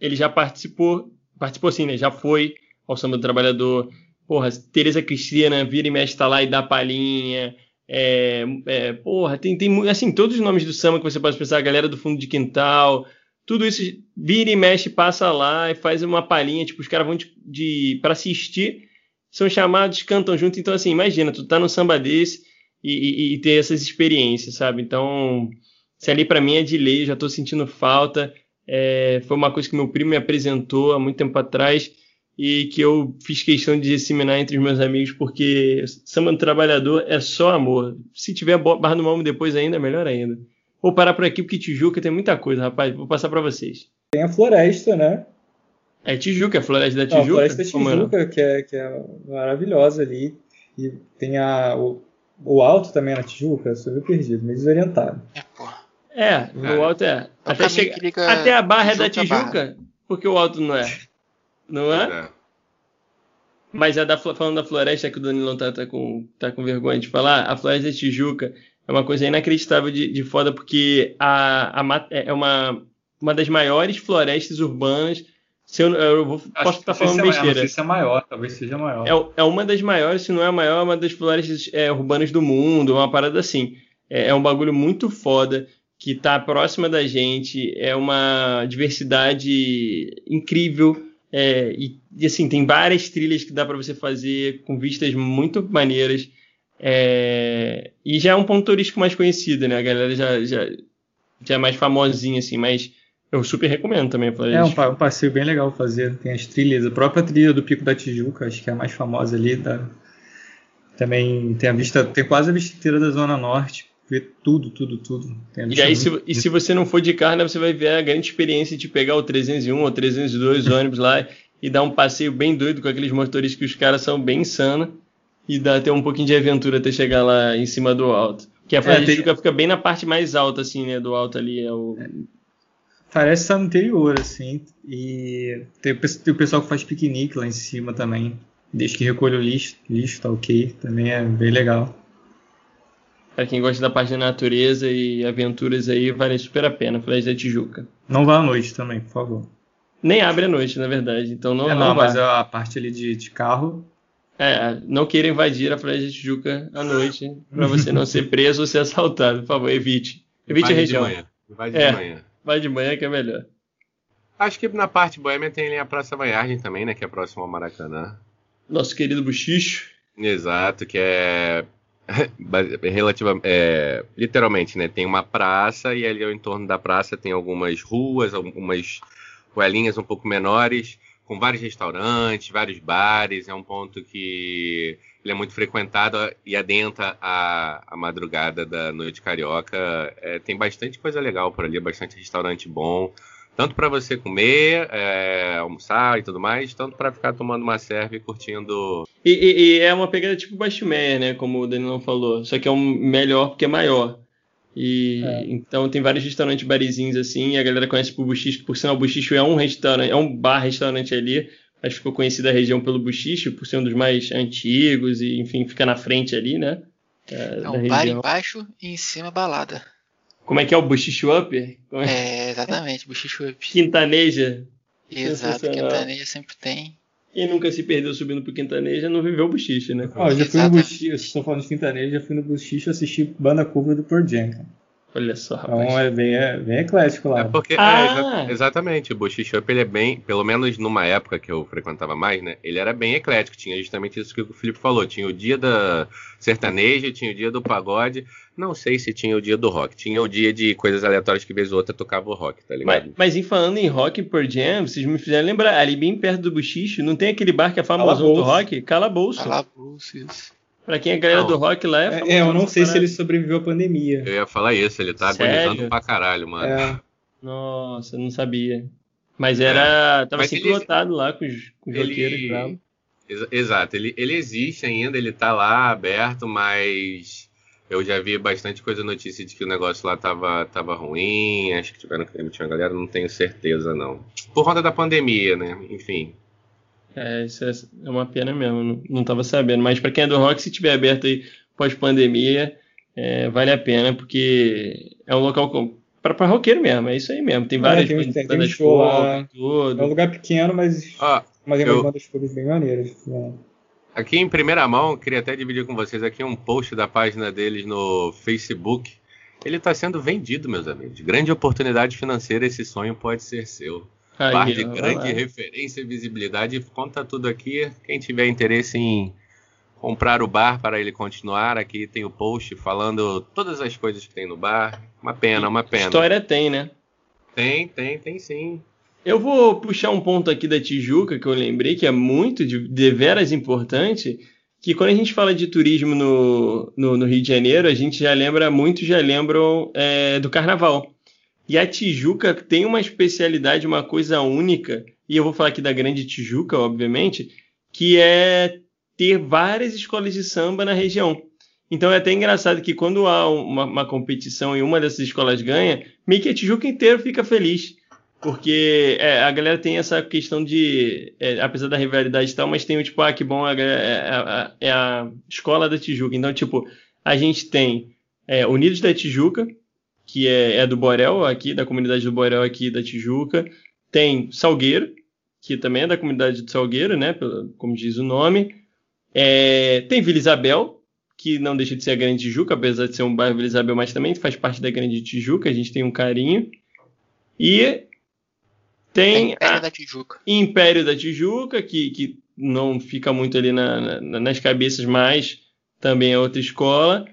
ele já participou, participou sim, né, já foi ao Samba do Trabalhador. Porra, Tereza Cristina vira e mexe tá lá e dá palhinha. É, é, porra, tem, tem assim, todos os nomes do samba que você pode pensar, a galera do fundo de quintal, tudo isso vira e mexe, passa lá e faz uma palhinha, tipo, os caras vão de, de para assistir, são chamados, cantam junto, então assim, imagina, tu tá no samba desse e, e, e ter essas experiências, sabe? Então, se ali para mim é de lei, já tô sentindo falta, é, foi uma coisa que meu primo me apresentou há muito tempo atrás, e que eu fiz questão de disseminar entre os meus amigos, porque samba do trabalhador é só amor. Se tiver Barra do Malmo depois ainda, melhor ainda. Vou parar por aqui porque Tijuca tem muita coisa, rapaz. Vou passar para vocês. Tem a floresta, né? É Tijuca, a floresta da Tijuca. Não, a floresta da Tijuca, que é, que é maravilhosa ali. E tem a, o, o alto também na Tijuca, eu sou meio perdido, meio desorientado. É, porra. É, o alto é. é até, chega, até a barra é da Tijuca, porque o alto não é. Não é? é. Mas é da, falando da floresta que o Danilo tá, tá, com, tá com vergonha de falar, a floresta de Tijuca é uma coisa inacreditável de, de foda, porque a, a, é, é uma, uma das maiores florestas urbanas. Se eu, eu vou, posso estar tá falando besteira. É, não sei se é maior, talvez seja maior. É, é uma das maiores, se não é a maior, é uma das florestas é, urbanas do mundo, uma parada assim. É, é um bagulho muito foda que está próxima da gente, é uma diversidade incrível é, e, e, assim, tem várias trilhas que dá para você fazer com vistas muito maneiras. É, e já é um ponto turístico mais conhecido, né? A galera já, já, já é mais famosinha, assim, mas eu super recomendo também. É um, um, passeio bem legal fazer. Tem as trilhas, a própria trilha do Pico da Tijuca, acho que é a mais famosa ali. Da... Também tem a vista, tem quase a vista inteira da Zona Norte ver tudo, tudo, tudo. E aí, se, e se você não for de carro, né, você vai ver a grande experiência de pegar o 301 ou 302 ônibus lá e dar um passeio bem doido com aqueles motoristas que os caras são bem insanos e dá até um pouquinho de aventura até chegar lá em cima do alto. Que a Praia é, Tijuca tem... fica bem na parte mais alta, assim, né? Do alto ali. É o... Parece estar no interior, assim. E tem, tem o pessoal que faz piquenique lá em cima também. Desde que recolhe o lixo, lixo tá ok. Também é bem legal. Para quem gosta da parte da natureza e aventuras aí, vale super a pena. Floresta da Tijuca. Não vá à noite também, por favor. Nem abre à noite, na verdade. Então não, é, não, não mas a parte ali de, de carro. É, não queira invadir a Floresta da Tijuca à noite para você não ser preso ou ser assaltado. Por favor, evite. Evite vai a região. De manhã. Vai de é, manhã. Vai de manhã que é melhor. Acho que na parte boêmia tem ali a Praça Vanhagem também, né? Que é próximo ao Maracanã. Nosso querido Buchicho. Exato, que é relativa, é, literalmente, né? Tem uma praça e ali ao entorno da praça tem algumas ruas, algumas ruelinhas um pouco menores, com vários restaurantes, vários bares. É um ponto que ele é muito frequentado e adentra a, a madrugada da noite carioca. É, tem bastante coisa legal por ali, bastante restaurante bom tanto para você comer, é, almoçar e tudo mais, tanto para ficar tomando uma serva e curtindo. E, e, e é uma pegada tipo Bastmeyer, né? Como o Danilo falou. Só que é um melhor porque é maior. E é. então tem vários restaurantes barizinhos assim, e a galera conhece por Buchicho, por sinal, o Buchicho é um restaurante, é um bar-restaurante ali, mas ficou conhecida a região pelo Buchicho, por ser um dos mais antigos, e enfim, fica na frente ali, né? É, é um bar embaixo e em cima balada. Como é que é o Buchicho Up? É? é, exatamente, Buchicho Up. Quintaneja. Exato, Quintaneja sempre tem. E nunca se perdeu subindo pro Quintaneja, não viveu o Buchicho, né? Ó, oh, já fui no Buchicho, estou falando de Quintaneja, já fui no Buchicho assistir banda cover do Pearl Jam, Olha só, rapaz. Então é bem, é bem eclético lá. É porque, é, ah. é, exatamente, o Bush Shop ele é bem, pelo menos numa época que eu frequentava mais, né? Ele era bem eclético, tinha justamente isso que o Felipe falou. Tinha o dia da sertaneja, tinha o dia do pagode. Não sei se tinha o dia do rock. Tinha o dia de coisas aleatórias que vez ou outra tocava o rock, tá ligado? Mas, mas em falando em rock por jam, vocês me fizeram lembrar, ali bem perto do Buchicho, não tem aquele bar que é famoso do rock? Calabouço. Calabouço, isso. Pra quem é galera não. do rock lá é. É, eu não sei se ele sobreviveu à pandemia. Eu ia falar isso, ele tá Sério? agonizando pra caralho, mano. É. Nossa, não sabia. Mas era. É. Tava Mas sempre ele... lotado lá com os, com os ele... roqueiros Exato, ele, ele existe ainda, ele tá lá aberto, mas eu já vi bastante coisa notícia de que o negócio lá tava, tava ruim, acho que tiveram que demitir uma galera, não tenho certeza não. Por conta da pandemia, né? Enfim. É, isso é, é uma pena mesmo, não, não tava sabendo. Mas para quem é do rock, se tiver aberto aí pós-pandemia, é, vale a pena, porque é um local para roqueiro mesmo, é isso aí mesmo. Tem é, várias é, tem, tem, tem show lá, tudo. É um lugar pequeno, mas, ah, mas tem eu... bandas covers bem maneiras. Né? Aqui em primeira mão, queria até dividir com vocês aqui um post da página deles no Facebook. Ele está sendo vendido, meus amigos. Grande oportunidade financeira, esse sonho pode ser seu. Aí, bar de grande referência e visibilidade. Conta tudo aqui. Quem tiver interesse em comprar o bar para ele continuar, aqui tem o post falando todas as coisas que tem no bar. Uma pena, uma pena. História tem, né? Tem, tem, tem sim. Eu vou puxar um ponto aqui da Tijuca que eu lembrei que é muito de, de veras importante. Que quando a gente fala de turismo no, no, no Rio de Janeiro, a gente já lembra, muitos já lembram é, do carnaval. E a Tijuca tem uma especialidade, uma coisa única, e eu vou falar aqui da Grande Tijuca, obviamente, que é ter várias escolas de samba na região. Então é até engraçado que quando há uma, uma competição e uma dessas escolas ganha, meio que a Tijuca inteiro fica feliz. Porque é, a galera tem essa questão de, é, apesar da rivalidade e tal, mas tem o tipo, ah, que bom, é, é, é, a escola da Tijuca. Então, tipo, a gente tem é, Unidos da Tijuca, que é, é do Borel aqui, da comunidade do Borel aqui da Tijuca. Tem Salgueiro, que também é da comunidade do Salgueiro, né? Como diz o nome. É, tem Vila Isabel, que não deixa de ser a Grande Tijuca, apesar de ser um bairro Vila Isabel, mas também faz parte da Grande Tijuca, a gente tem um carinho. E tem Império a da Tijuca. Império da Tijuca, que, que não fica muito ali na, na, nas cabeças, mas também é outra escola.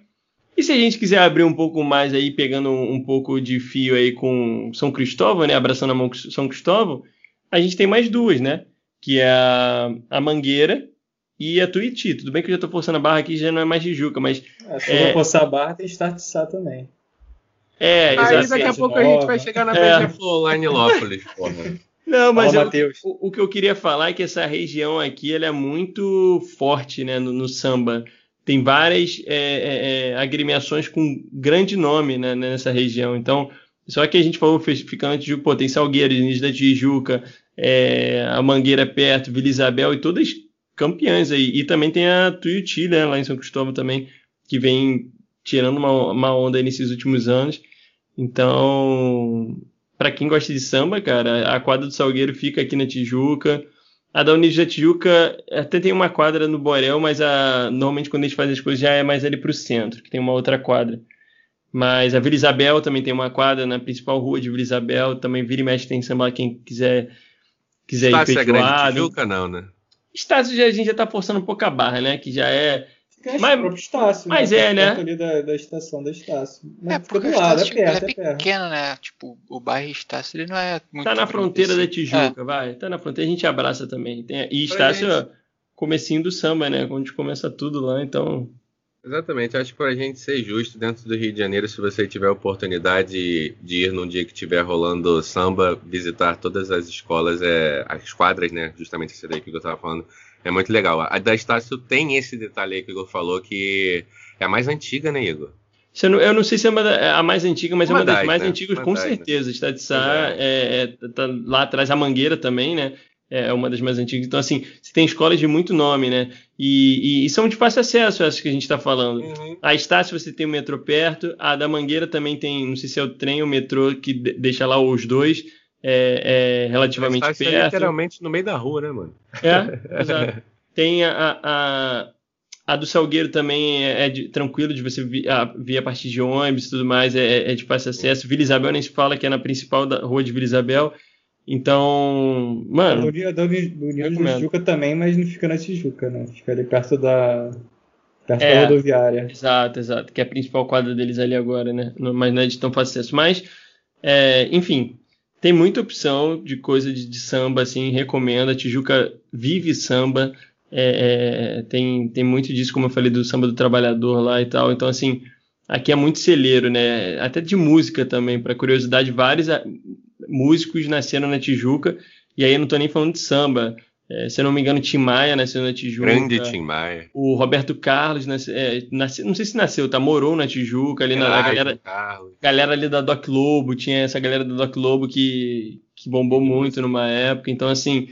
E se a gente quiser abrir um pouco mais aí, pegando um, pouco de fio aí com São Cristóvão, né? Abraçando a mão com São Cristóvão, a gente tem mais duas, né? Que é a, a Mangueira e a Tuiuti. Tudo bem que eu já tô forçando a barra aqui, já não é mais Tijuca, mas... É, se é... forçar a barra, tem Startissá também. É, Aí daqui a pouco a gente vai chegar na é. Beija-Flor, lá em Nilópolis, porra. Não, mas eu, o, o, que eu queria falar é que essa região aqui ela é muito forte né, no, no samba tem várias é, é, é agremiações com grande nome né, nessa região. Então, só que a gente falou, ficando de pô, tem Salgueiro, Início da Tijuca, é, a Mangueira perto, Vila Isabel e todas campeãs aí. E também tem a Tuiuti, né, lá em São Cristóvão também, que vem tirando uma, uma onda nesses últimos anos. Então, para quem gosta de samba, cara, a quadra do Salgueiro fica aqui na Tijuca. A da Tijuca até tem uma quadra no Borel, mas a, normalmente quando a gente faz as coisas já é mais ali para o centro, que tem uma outra quadra. Mas a Vila Isabel também tem uma quadra na principal rua de Vila Isabel, também vira e mexe tem samba quem quiser, quiser Estácio ir peitoado. É grande Tijuca não, né? Estácio já, a gente já tá forçando um pouco a barra, né? Que já é mas, próprio Estácio, mas né? é, né? ali da, da estação da Estácio. Mas é, porque do lado, é tipo, perto, é, é pequeno, né? Tipo, o bairro Estácio ele não é muito. Tá na fronteira da Tijuca, é. vai. Tá na fronteira, a gente abraça também. Tem, e Estácio, gente... comecinho do samba, né? Onde começa tudo lá, então. Exatamente, acho que para a gente ser justo dentro do Rio de Janeiro, se você tiver a oportunidade de ir num dia que estiver rolando samba, visitar todas as escolas, é, as quadras, né? Justamente esse daí que eu estava falando, é muito legal. A da Estácio tem esse detalhe aí que o Igor falou, que é a mais antiga, né, Igor? Eu não sei se é, é a mais antiga, mas uma é uma das mais né? antigas, com das, certeza. Né? De Sá é, é, tá lá atrás, a Mangueira também, né? É uma das mais antigas. Então, assim, você tem escolas de muito nome, né? E, e, e são de fácil acesso, essas que a gente está falando. Uhum. A Estácio você tem o metrô perto, a da Mangueira também tem, não sei se é o trem ou o metrô que deixa lá os dois é, é relativamente perto. É literalmente no meio da rua, né, mano? É, exato. Tem a, a, a, do Salgueiro também é, é de, tranquilo de você vir a, vir a partir de ônibus e tudo mais, é, é de fácil acesso. Vila Isabel nem se fala que é na principal da rua de Vila Isabel. Então, mano. A da União de Tijuca também, mas não fica na Tijuca, né? Fica ali perto da. Perto é, da rodoviária. Exato, exato. Que é a principal quadra deles ali agora, né? Mas não é de tão fácil acesso. Mas, é, enfim, tem muita opção de coisa de, de, samba, assim, recomendo. A Tijuca vive samba. É, é, tem, tem muito disso, como eu falei, do samba do trabalhador lá e tal. Então, assim, aqui é muito celeiro, né? Até de música também, para curiosidade, vários músicos nasceram na Tijuca. E aí eu não tô nem falando de samba. É, se eu não me engano, Tim Maia nasceu na Tijuca. Grande Tim Maia. O Roberto Carlos nasceu, é, nasceu, não sei se nasceu, tá? Morou na Tijuca, ali na galera, galera ali da Doc Lobo, tinha essa galera da Doc Lobo que, que bombou muito numa época. Então, assim,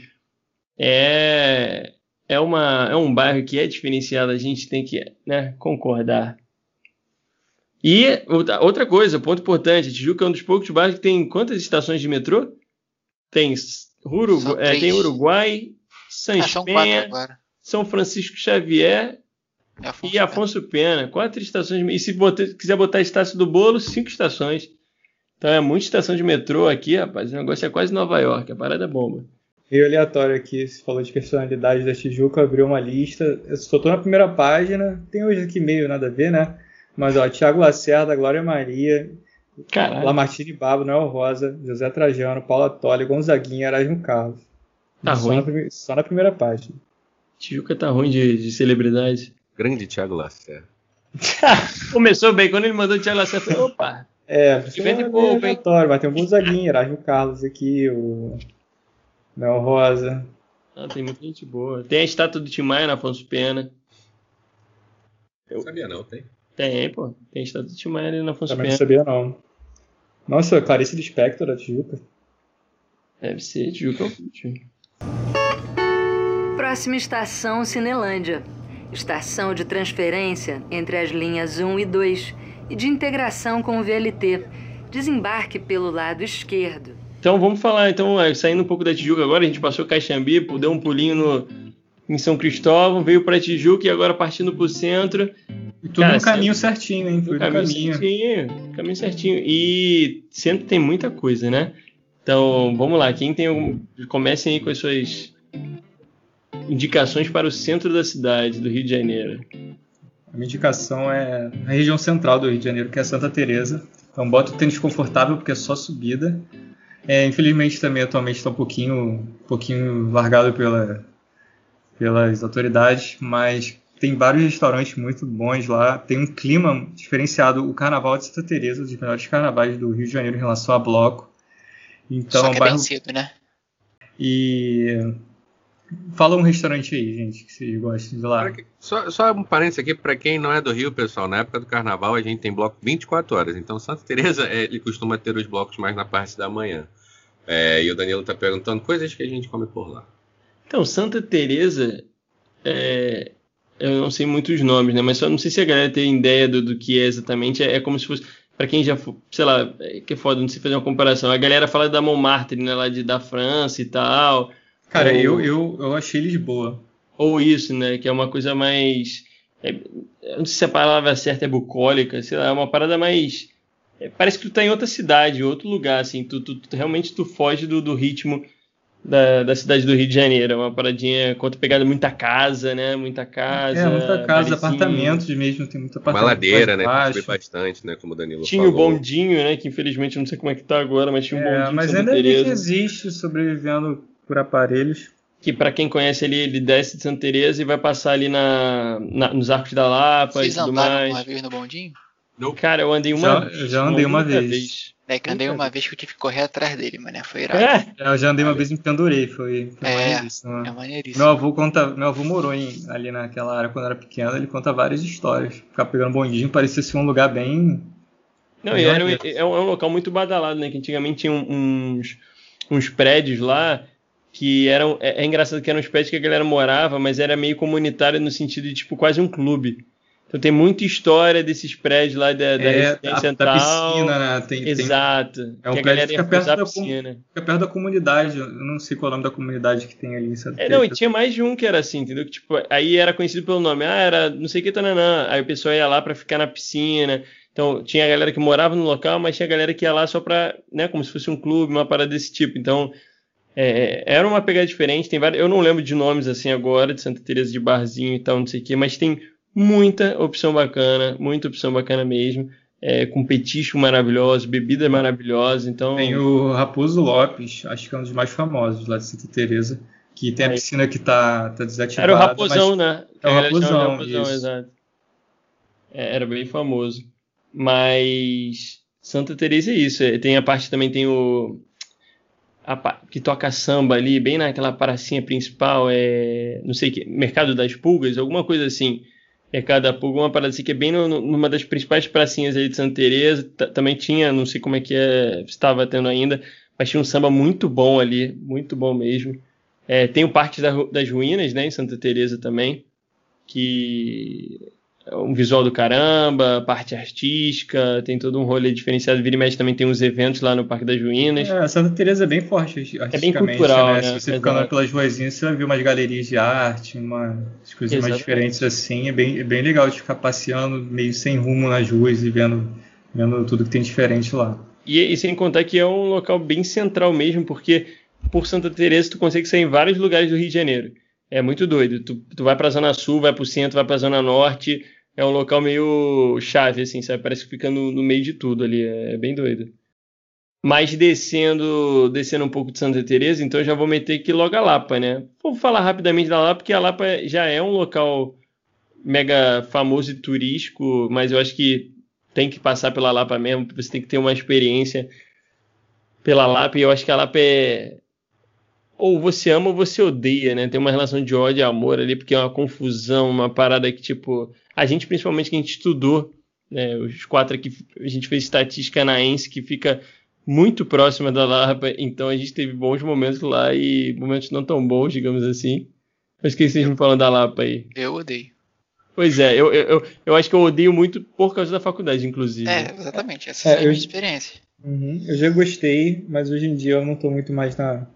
é, é, uma, é um bairro que é diferenciado, a gente tem que né, concordar. E outra coisa, ponto importante, Tijuca é um dos poucos bairros que tem quantas estações de metrô? Tem, Urugu é, tem Uruguai, Sans ah, Penha, São Francisco Xavier Afonso e Afonso Pena. Pena. Quatro estações. E se botar, quiser botar a Estácio do Bolo, cinco estações. Então é muita estação de metrô aqui, rapaz. O negócio é quase Nova York. A parada é bomba. Meio aleatório aqui, você falou de personalidade da Tijuca, abriu uma lista. Eu só tô na primeira página. Tem hoje aqui meio nada a ver, né? Mas, ó, Tiago Lacerda, Glória Maria, Caralho. Lamartine Babo, Noel Rosa, José Trajano, Paula Tolle, Gonzaguinha, Erasmo Carlos. Tá só ruim. Na, só na primeira página. Tijuca tá ruim de, de celebridade. Grande Tiago Lacerda. Começou bem, quando ele mandou o Thiago Lacerda, eu falei, opa. É, vende pouco, hein? Vai ter o Gonzaguinha, Erasmo Carlos aqui, o Noel Rosa. Ah, tem muita gente boa. Tem a estátua do Tim Maia na Afonso Pena. Eu... Sabia não, tem. Tem, pô. Tem estátua do Tim Maia ali na Afonso Também Pena. Também não sabia não. Nossa, Clarice Lispector da Tijuca. Deve ser Tijuca Próxima estação, Cinelândia. Estação de transferência entre as linhas 1 e 2 e de integração com o VLT. Desembarque pelo lado esquerdo. Então vamos falar, então, é, saindo um pouco da Tijuca agora, a gente passou Caixambi, deu um pulinho no, em São Cristóvão, veio para Tijuca e agora partindo para o centro. E tudo Cara, no caminho centro, certinho, hein? Tudo no caminho, caminho certinho, caminho certinho. E centro tem muita coisa, né? Então, vamos lá, quem tem algum... Comecem aí com as suas indicações para o centro da cidade, do Rio de Janeiro. A minha indicação é a região central do Rio de Janeiro, que é Santa Teresa. Então, bota o tênis confortável, porque é só subida. É, infelizmente também atualmente está um pouquinho, um pouquinho largado pela, pelas autoridades, mas tem vários restaurantes muito bons lá. Tem um clima diferenciado. O Carnaval de Santa Teresa, um dos melhores carnavais do Rio de Janeiro em relação a bloco. Então, Só que é bairro... bem cedo, né? E Fala um restaurante aí, gente, que vocês gostam de lá. Só, só um parênteses aqui, para quem não é do Rio, pessoal, na época do carnaval a gente tem bloco 24 horas. Então Santa Teresa é, ele costuma ter os blocos mais na parte da manhã. É, e o Danilo está perguntando coisas que a gente come por lá. Então, Santa Teresa, é, eu não sei muitos nomes, né? Mas só não sei se a galera tem ideia do, do que é exatamente. É, é como se fosse para quem já, sei lá, é, que é foda, não sei fazer uma comparação. A galera fala da Montmartre, né, lá de, da França e tal. Cara, ou, eu, eu, eu achei Lisboa. Ou isso, né, que é uma coisa mais... É, não sei se a palavra certa é bucólica, sei lá, é uma parada mais... É, parece que tu tá em outra cidade, outro lugar, assim, tu, tu, tu realmente tu foge do, do ritmo da, da cidade do Rio de Janeiro. É uma paradinha contra pegada muita casa, né? Muita casa. É, muita casa, apartamentos mesmo, tem muita apartamento. Uma ladeira, né? Subir bastante, né? Como o Danilo tinha falou. Tinha o bondinho, né? Que infelizmente não sei como é que tá agora, mas tinha um é, bondinho. Mas ainda Teresa. que existe sobrevivendo por aparelhos. Que para quem conhece ali, ele desce de Santa Teresa e vai passar ali na, na nos Arcos da Lapa Vocês e tudo mais. uma vez no bondinho? Cara, eu andei uma já, já andei uma, vez. vez. É que andei uma vez que eu tive que correr atrás dele, mas né, foi irado. É, eu já andei uma vez em Pendurei, foi, foi é, maneiríssimo. Né? É maneiríssimo. Meu avô conta, meu avô morou em, ali naquela área quando era pequeno, ele conta várias histórias. Ficar pegando bondinho parecia ser um lugar bem. Não, e era, é, um, é um local muito badalado, né? Que antigamente tinha uns, uns prédios lá que eram. É, é engraçado que eram uns prédios que a galera morava, mas era meio comunitário no sentido de tipo quase um clube. Então tem muita história desses prédios lá da, da é, central. Da piscina, né? Tem, Exato. Tem, é um prédio que fica perto, da piscina. fica perto da comunidade. Eu não sei qual é o nome da comunidade que tem ali em Santa é, Não, e tinha mais de um que era assim, entendeu? Que, tipo, aí era conhecido pelo nome. Ah, era não sei o que, tananã. Aí o pessoal ia lá para ficar na piscina. Então tinha a galera que morava no local, mas tinha a galera que ia lá só pra, né, como se fosse um clube, uma parada desse tipo. Então é, era uma pegada diferente. Tem vários, eu não lembro de nomes assim agora, de Santa Teresa de Barzinho e tal, não sei o que, mas tem muita opção bacana, muita opção bacana mesmo. É, com petisco maravilhoso, bebida maravilhosa, então... Tem o Raposo Lopes, acho que é um dos mais famosos lá de Santa Teresa, que tem a piscina que tá, tá desativada. Era o Raposão, né? É o Raposão, Raposão exato. É, era bem famoso. Mas Santa Teresa é isso. É, tem a parte também, tem o... A, que toca samba ali, bem naquela pracinha principal, é... Não sei o que, Mercado das Pulgas, alguma coisa assim Mercado da Pulga, uma parada assim que é bem no, numa das principais pracinhas aí de Santa Teresa. Também tinha, não sei como é que é, estava tendo ainda, mas tinha um samba muito bom ali, muito bom mesmo. É, tem o Parque das Ruínas, né, em Santa Teresa também, que um visual do caramba, parte artística, tem todo um rolê diferenciado. Vira e mexe também tem uns eventos lá no Parque das Ruínas. É, Santa Teresa é bem forte artisticamente. É bem cultural, né? né? Se você ficar lá pelas ruazinhas, você vai ver umas galerias de arte, umas coisas Exatamente. mais diferentes assim. É bem, é bem legal de ficar passeando meio sem rumo nas ruas e vendo, vendo tudo que tem diferente lá. E, e sem contar que é um local bem central mesmo, porque por Santa Teresa tu consegue sair em vários lugares do Rio de Janeiro. É muito doido. Tu, tu vai para a Zona Sul, vai para o centro, vai para a Zona Norte. É um local meio chave, assim, sabe? Parece que fica no, no meio de tudo ali. É, é bem doido. Mas descendo, descendo um pouco de Santa Teresa, então eu já vou meter aqui logo a Lapa, né? Vou falar rapidamente da Lapa, porque a Lapa já é um local mega famoso e turístico, mas eu acho que tem que passar pela Lapa mesmo, você tem que ter uma experiência pela Lapa, e eu acho que a Lapa é, ou você ama ou você odeia, né? Tem uma relação de ódio e amor ali, porque é uma confusão, uma parada que, tipo, a gente, principalmente, que a gente estudou, né? Os quatro aqui, a gente fez estatística naense, que fica muito próxima da Lapa, então a gente teve bons momentos lá e momentos não tão bons, digamos assim. Mas o que vocês me falam da Lapa aí? Eu odeio. Pois é, eu, eu, eu acho que eu odeio muito por causa da faculdade, inclusive. É, exatamente, essa é, é a minha experiência. Uhum, eu já gostei, mas hoje em dia eu não estou muito mais na,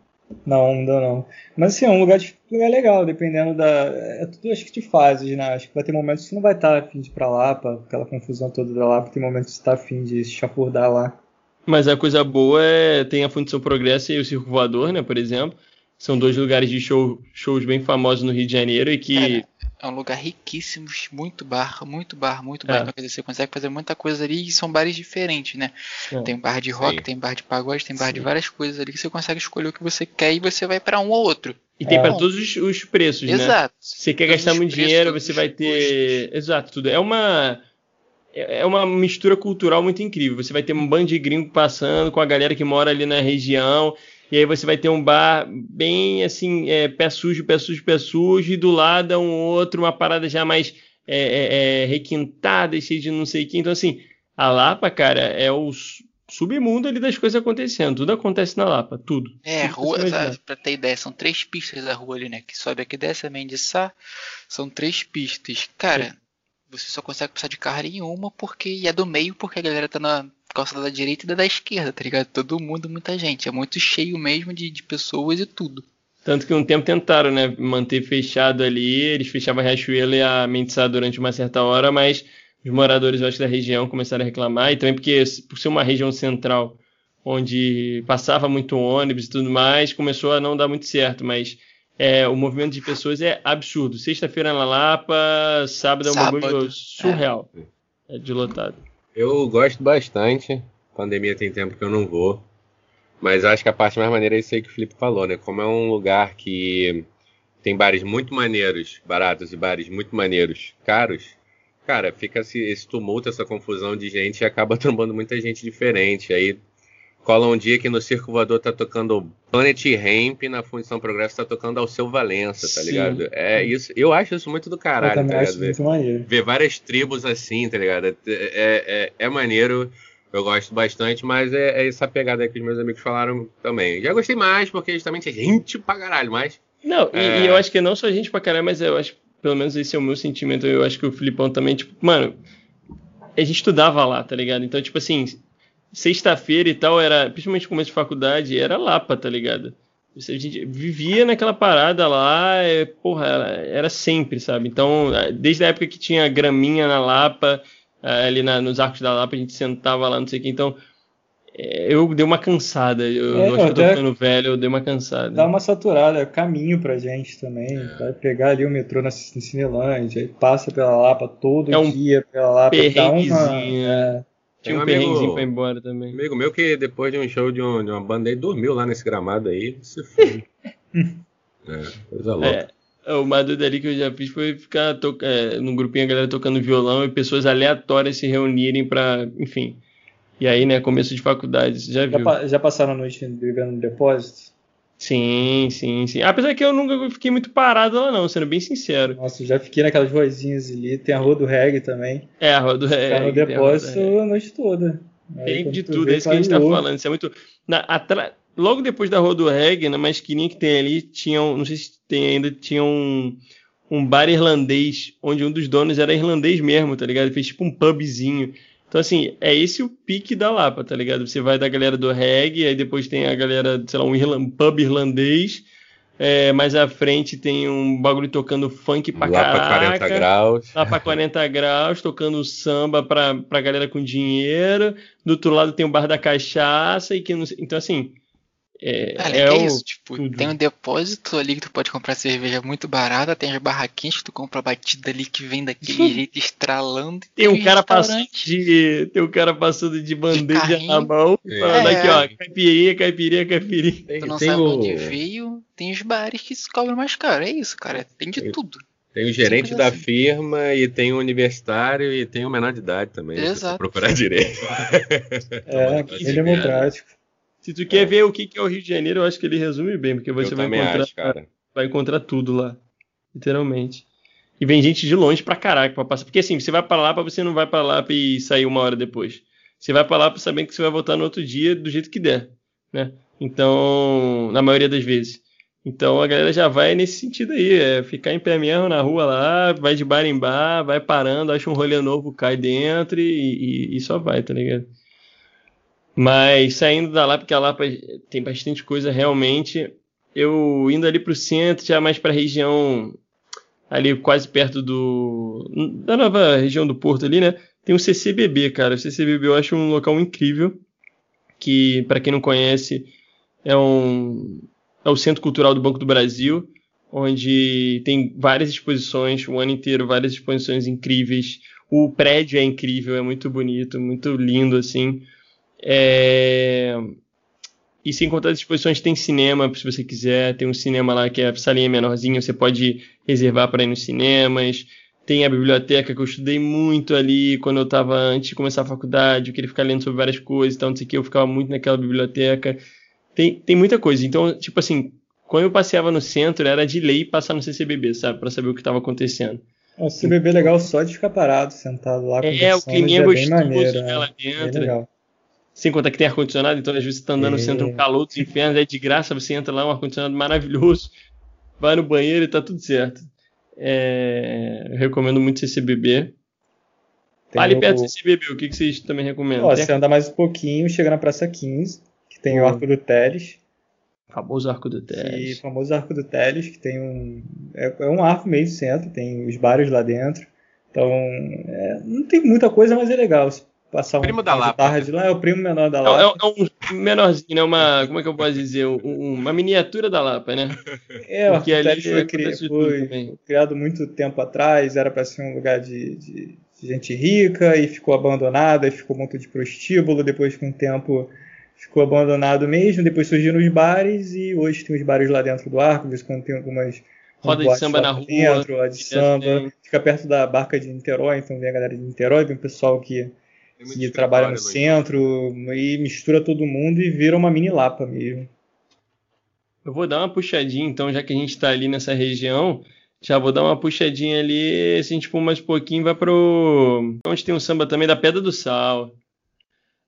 na onda, não. Mas assim, é um lugar, de, lugar legal, dependendo da. É tudo acho que de fases, né? Acho que vai ter momentos que você não vai estar afim de ir pra lá, pra aquela confusão toda da lá, tem momentos que você tá afim de se chafurdar lá. Mas a coisa boa é tem a Fundição Progresso e o Circo Voador, né, por exemplo. São dois lugares de show, shows bem famosos no Rio de Janeiro e que. é um lugar riquíssimo, muito bar, muito bar, muito bar. É. Então, você consegue fazer muita coisa ali e são bares diferentes, né? É. Tem bar de rock, Sim. tem bar de pagode, tem bar Sim. de várias coisas ali que você consegue escolher o que você quer e você vai para um ou outro. E tem é. para todos os, os, preços, Exato. né? Exato. Você quer gastar muito dinheiro, você vai ter. Exato, tudo. É uma é, é uma mistura cultural muito incrível. Você vai ter um bando de gringo passando com a galera que mora ali na região. E aí você vai ter um bar bem assim, é, pé sujo, pé sujo, pé sujo, e do lado é um outro, uma parada já mais é, é, é requintada, cheia de não sei o que. Então, assim, a Lapa, cara, é o submundo ali das coisas acontecendo. Tudo acontece na Lapa, tudo. É, tudo rua, sabe, pra ter ideia, são três pistas da rua ali, né? Que sobe aqui desce a Mendiçá. São três pistas. Cara, você só consegue passar de carro em uma porque é do meio, porque a galera tá na calçada da direita e da, da esquerda, tá ligado? Todo mundo, muita gente. É muito cheio mesmo de, de pessoas e tudo. Tanto que um tempo tentaram, né, manter fechado ali, eles fechavam a Riachuelo e a Mendiçá durante uma certa hora, mas os moradores, eu acho, da região começaram a reclamar, e também porque, por ser uma região central, onde passava muito ônibus e tudo mais, começou a não dar muito certo, mas é, o movimento de pessoas é absurdo. Sexta-feira na Lapa, sábado é um bagulho surreal é. é. de lotado. Eu gosto bastante, pandemia tem tempo que eu não vou, mas acho que a parte mais maneira é isso aí que o Felipe falou, né? Como é um lugar que tem bares muito maneiros, baratos e bares muito maneiros, caros, cara, fica esse, tumulto, essa confusão de gente e acaba trombando muita gente diferente. Aí cola um dia que no Circo Voador tá tocando Planet Ramp, na Fundição Progresso tá tocando ao seu Valença, tá Sim. ligado? É isso, eu acho isso muito do caralho, eu tá ligado? Ver, maneiro. ver várias tribos assim, tá ligado? É, é, é, é maneiro. Eu gosto bastante, mas é, é, essa pegada que os meus amigos falaram também. Já gostei mais, porque justamente é gente pra caralho, mas. Não, e, e, eu acho que não só gente pra caralho, mas eu acho pelo menos esse é o meu sentimento. Eu acho que o Filipão também, tipo, mano, a gente estudava lá, tá ligado? Então, tipo assim, sexta-feira e tal, era, principalmente no começo de faculdade, era Lapa, tá ligado? A gente vivia naquela parada lá, é, porra, era sempre, sabe? Então, desde a época que tinha graminha na Lapa, ali na, nos arcos da Lapa, a gente sentava lá, não sei o que. Então, é, eu dei uma cansada. Eu é, acho que eu tô ficando velho, eu dei uma cansada. Dá uma saturada, é caminho pra gente também. É. Vai pegar ali o metrô na Cinelândia, aí passa pela Lapa todo é um dia pela Lapa, dá uma. É, tinha um, um perrenguezinho pra ir embora também. Amigo meu que depois de um show de, um, de uma banda aí dormiu lá nesse gramado aí, se foi. é, coisa louca. É, o Madu dali que eu já fiz foi ficar to... é, num grupinho a galera tocando violão e pessoas aleatórias se reunirem para, enfim, e aí, né, começo de faculdade, você já viu. Já, já passaram a noite vivendo no depósito? Sim, sim, sim. Apesar que eu nunca fiquei muito parado lá, não, sendo bem sincero. Nossa, já fiquei naquelas ruazinhas ali. Tem a rua do reggae também. É, a rua do reggae. Ficar no depósito a, a noite toda. Aí, tem de tudo, é isso que a gente tá falando. Isso é muito. Na, atra... Logo depois da rua do reggae, na mais esquininha que tem ali, tinha um, não sei se tem ainda, tinha um, um bar irlandês, onde um dos donos era irlandês mesmo, tá ligado? Ele fez tipo um pubzinho. Então, assim, é esse o pique da Lapa, tá ligado? Você vai da galera do reggae, aí depois tem a galera, sei lá, um, um pub irlandês, é, mais à frente tem um bagulho tocando funk pra lá caraca. Lá pra 40 graus. Lá pra 40 graus, tocando samba pra, pra galera com dinheiro. Do outro lado tem o bar da cachaça e que não Então, assim, é, Olha, é, é isso, tipo, tudo. tem um depósito ali que tu pode comprar cerveja muito barata, tem as barraquinhas que tu compra batida ali que vem daquele jeito estralando. Tem, um cara passando de, tem um cara passando de bandeja de na mão, é. falando aqui, ó, caipirinha, caipirinha, caipirinha. Tem, tu não sabe o... onde veio, tem os bares que se cobram mais caro, é isso, cara, tem de tem, tudo. Tem o gerente da assim. firma e tem o universitário e tem o menor de idade também. Exato. Procurar direito. É, é democrático. Se tu quer ver o que é o Rio de Janeiro, eu acho que ele resume bem, porque você vai encontrar, acho, vai encontrar tudo lá, literalmente. E vem gente de longe pra caraca pra passar. Porque assim, você vai pra lá, pra você não vai pra lá e sair uma hora depois. Você vai pra lá pra saber que você vai voltar no outro dia do jeito que der, né? Então, na maioria das vezes. Então a galera já vai nesse sentido aí, é ficar em pé mesmo na rua lá, vai de bar em bar, vai parando, acha um rolê novo, cai dentro e, e, e só vai, tá ligado? Mas saindo da Lapa, porque a Lapa tem bastante coisa realmente. Eu indo ali para o centro, já mais para a região ali quase perto do da nova região do Porto ali, né? Tem o CCBB, cara. O CCBB eu acho um local incrível que para quem não conhece é um é o Centro Cultural do Banco do Brasil, onde tem várias exposições o ano inteiro, várias exposições incríveis. O prédio é incrível, é muito bonito, muito lindo assim. É... E sem contar as exposições, tem cinema, se você quiser. Tem um cinema lá que é a salinha menorzinha, você pode reservar para ir nos cinemas. Tem a biblioteca que eu estudei muito ali quando eu estava antes de começar a faculdade. Eu queria ficar lendo sobre várias coisas, então não sei o que. Eu ficava muito naquela biblioteca. tem, tem muita coisa. Então, tipo assim, quando eu passeava no centro, era de lei passar no CCBB, sabe? Pra saber o que estava acontecendo. O CCBB é legal só de ficar parado, sentado lá. É, o clima é gostoso maneiro, né? lá dentro. legal. Sem contar que tem ar-condicionado, então às vezes você tá andando é. no centro, um calor dos infernos, é de graça, você entra lá, um ar-condicionado maravilhoso, vai no banheiro e tá tudo certo. É, eu recomendo muito CCBB. Tem ali o... perto do CCBB, o que, que vocês também recomendam? Ó, você anda mais um pouquinho, chega na Praça 15, que tem o Arco do Teles. Famoso Arco do Teles. E famoso Arco do Teles, que tem um. É, é um arco meio centro, tem os bares lá dentro. Então, é, não tem muita coisa, mas é legal. Passar primo um, da Lapa. tarde lá, é o primo menor da é Lapa. É, é, um menorzinho, né? Uma, como é que eu posso dizer? Um, uma miniatura da Lapa, né? É, Porque o Arco foi, cri, foi criado muito tempo atrás, era para ser um lugar de, de, de gente rica e ficou abandonado, e ficou muito de prostíbulo, depois com o tempo ficou abandonado mesmo, depois surgiram os bares e hoje tem os bares lá dentro do arco, de quando tem algumas roda de samba na rua, dentro, roda de samba, fica perto da barca de Niterói, então vem a galera de Niterói, vem o pessoal que, que trabalha no centro e mistura todo mundo e vira uma mini lapa mesmo. Eu vou dar uma puxadinha então, já que a gente está ali nessa região, já vou dar uma puxadinha ali, se a gente for mais um pouquinho, vai pro onde tem um samba também da Pedra do Sal.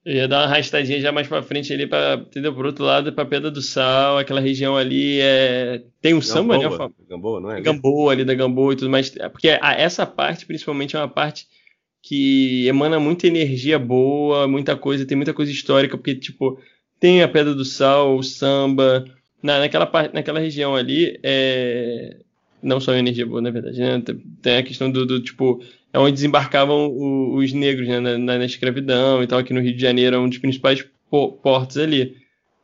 Eu ia dar uma arrastadinha já mais pra frente ali, pra, entendeu? Por outro lado, pra Pedra do Sal, aquela região ali é... tem um samba, né? Gamboa, não é? Gamboa ali da Gamboa e tudo mais. Porque essa parte, principalmente, é uma parte que emana muita energia boa, muita coisa, tem muita coisa histórica, porque, tipo, tem a Pedra do Sal, o samba. Na, naquela, naquela região ali, é... não só energia boa, na verdade, né? Tem a questão do, do tipo é onde desembarcavam o, os negros né, na, na, escravidão e tal, aqui no Rio de Janeiro, é um dos principais portos ali.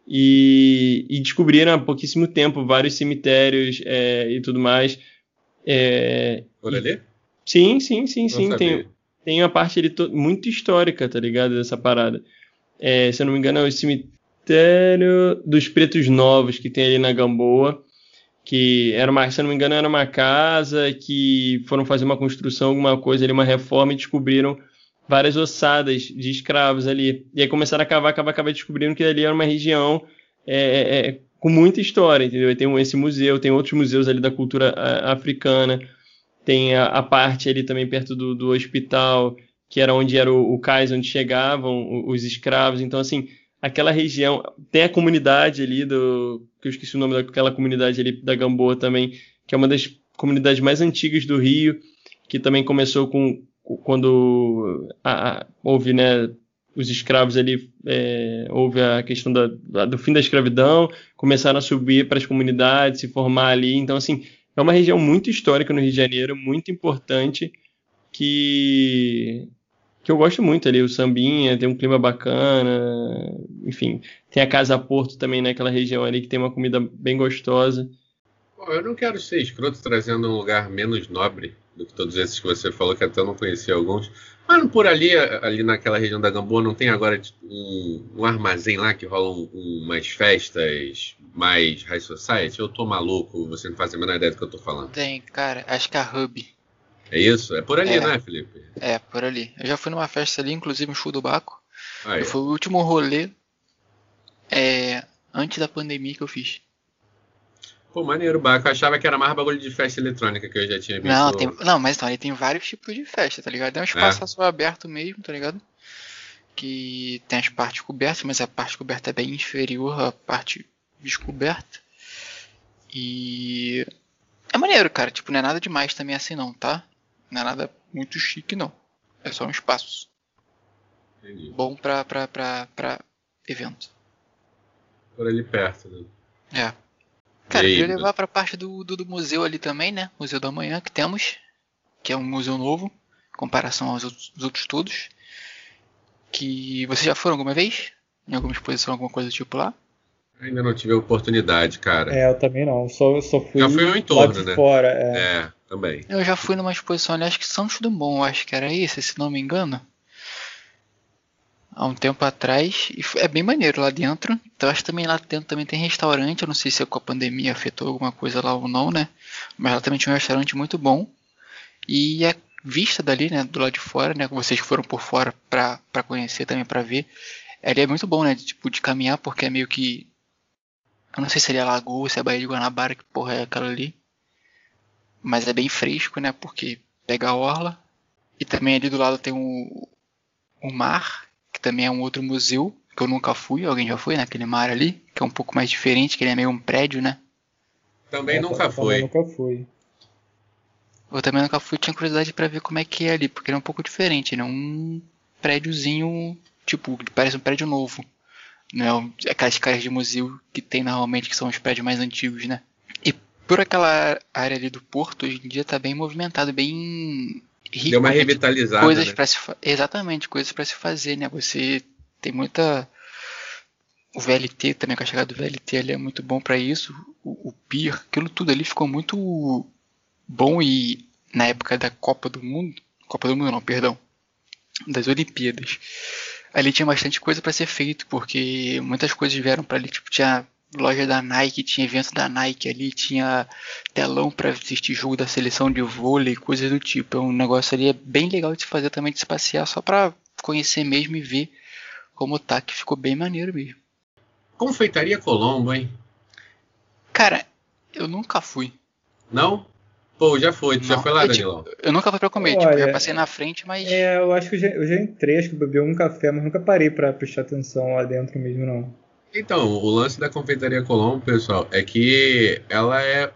E, e, descobriram há pouquíssimo tempo vários cemitérios é, e tudo mais. É, Por ali? sim, sim, sim, sim. Tem, tem uma parte ali muito histórica, tá ligado? Dessa parada. É, se eu não me engano, é o cemitério dos Pretos Novos que tem ali na Gamboa que era uma, se não me engano, era uma casa que foram fazer uma construção, alguma coisa ali, uma reforma e descobriram várias ossadas de escravos ali. E aí começaram a cavar, cavar, cavar, descobrindo que ali era uma região é, é, é com muita história, entendeu? E tem esse museu, tem outros museus ali da cultura africana, tem a, a parte ali também perto do, do, hospital, que era onde era o, o cais onde chegavam os escravos. Então, assim, aquela região. Tem a comunidade ali do. que eu esqueci o nome daquela comunidade ali da Gamboa também, que é uma das comunidades mais antigas do Rio, que também começou com quando a, a, houve né, os escravos ali, é, houve a questão da, do fim da escravidão, começaram a subir para as comunidades, se formar ali. Então, assim, é uma região muito histórica no Rio de Janeiro, muito importante, que que eu gosto muito ali, o sambinha, tem um clima bacana, enfim, tem a Casa Porto também naquela região ali que tem uma comida bem gostosa. Eu não quero ser escroto trazendo um lugar menos nobre do que todos esses que você falou, que até eu não conhecia alguns. Mas por ali, ali naquela região da Gamboa, não tem agora um, um armazém lá que rolam um, umas festas mais high society? Eu tô maluco, você não faz a menor ideia do que eu tô falando. Tem, cara, acho que é a Hub. É isso? É por ali, é, né, Felipe? É, por ali. Eu já fui numa festa ali, inclusive no show do Baco. Aí. Foi o último rolê é, antes da pandemia que eu fiz. Pô, maneiro, Baco. Eu achava que era mais bagulho de festa eletrônica que eu já tinha visto. Não, tem, não mas então, ele tem vários tipos de festa, tá ligado? É um espaço é. aberto mesmo, tá ligado? Que tem as partes cobertas, mas a parte coberta é bem inferior à parte descoberta. E. É maneiro, cara. Tipo, não é nada demais também assim, não, tá? Não é nada muito chique, não. É só um espaço. Entendi. Bom pra, pra, pra, pra evento. Por ali perto, né? É. Cara, queria levar pra parte do, do, do, museu ali também, né? Museu da Manhã que temos. Que é um museu novo. Em comparação aos outros, outros todos. Que vocês já foram alguma vez? Em alguma exposição, alguma coisa do tipo lá? Ainda não tive a oportunidade, cara. É, eu também não. Só, só fui já fui no entorno, né? fora. É. é também. Eu já fui numa exposição, aliás, que Santos Dumont, acho que era esse, se não me engano. Há um tempo atrás. E é bem maneiro lá dentro. Então acho que também lá dentro também tem restaurante. Eu não sei se é com a pandemia afetou alguma coisa lá ou não, né? Mas lá também tinha um restaurante muito bom. E a vista dali, né, do lado de fora, né? Vocês foram por fora pra conhecer também, pra ver. Ali é muito bom, né? De, tipo, de caminhar, porque é meio que Eu não sei se é a Lagoa, se é Baía de Guanabara, que porra é aquela ali. Mas é bem fresco, né? Porque pega a orla. E também ali do lado tem o, o mar, que também é um outro museu, que eu nunca fui. Alguém já foi naquele mar ali? Que é um pouco mais diferente, que ele é meio um prédio, né? Também é, nunca foi. Nunca fui. Eu também nunca fui, tinha curiosidade para ver como é que é ali, porque ele é um pouco diferente, né? Um prédiozinho, tipo, parece um prédio novo. Não é aquelas caras de museu que tem normalmente, que são os prédios mais antigos, né? E por aquela área ali do porto, hoje em dia tá bem movimentado, bem rico. Deu uma revitalizada. Coisas né? para se Exatamente, coisas para se fazer, né? Você tem muita. O VLT também, com a chegada do VLT ali é muito bom para isso. O, o PIR, aquilo tudo ali ficou muito bom e na época da Copa do Mundo. Copa do Mundo não, perdão. Das Olimpíadas ali tinha bastante coisa para ser feito, porque muitas coisas vieram para ali, tipo, tinha loja da Nike, tinha evento da Nike ali, tinha telão para assistir jogo da seleção de vôlei, coisas do tipo. É um negócio ali é bem legal de se fazer também, de se passear só para conhecer mesmo e ver como tá, que ficou bem maneiro mesmo. Confeitaria Colombo, hein? Cara, eu nunca fui. Não? Pô, já foi, tu já foi lá, Danilão? Tipo, eu nunca fui pra comer, Olha, tipo, já passei na frente, mas. É, eu acho que eu já, eu já entrei, acho que bebi um café, mas nunca parei pra prestar atenção lá dentro mesmo, não. Então, o lance da confeitaria Colombo, pessoal, é que ela é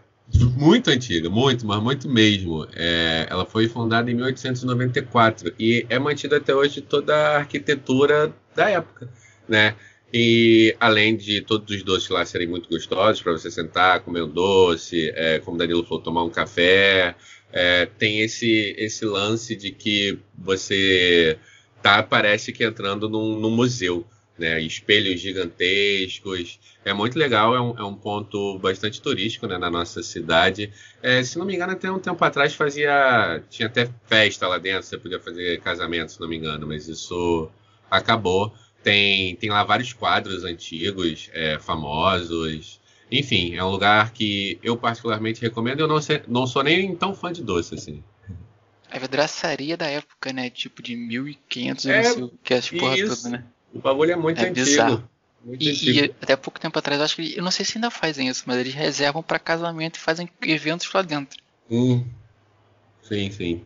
muito antiga, muito, mas muito mesmo. É, ela foi fundada em 1894 e é mantida até hoje toda a arquitetura da época, né? E além de todos os doces lá serem muito gostosos para você sentar, comer um doce, é, como Danilo falou, tomar um café, é, tem esse, esse lance de que você tá parece que entrando num, num museu, né? Espelhos gigantescos, é muito legal, é um, é um ponto bastante turístico né, na nossa cidade. É, se não me engano, até um tempo atrás fazia. Tinha até festa lá dentro, você podia fazer casamento, se não me engano, mas isso acabou. Tem, tem lá vários quadros antigos, é, famosos. Enfim, é um lugar que eu particularmente recomendo. Eu não, sei, não sou nem tão fã de doce, assim. A vidraçaria da época, né? Tipo de 1500, é, não sei o que as porra toda, né? O bagulho é muito é antigo. Bizarro. Muito e, antigo. e, até pouco tempo atrás, eu acho que eu não sei se ainda fazem isso, mas eles reservam para casamento e fazem eventos lá dentro. Hum. Sim, sim.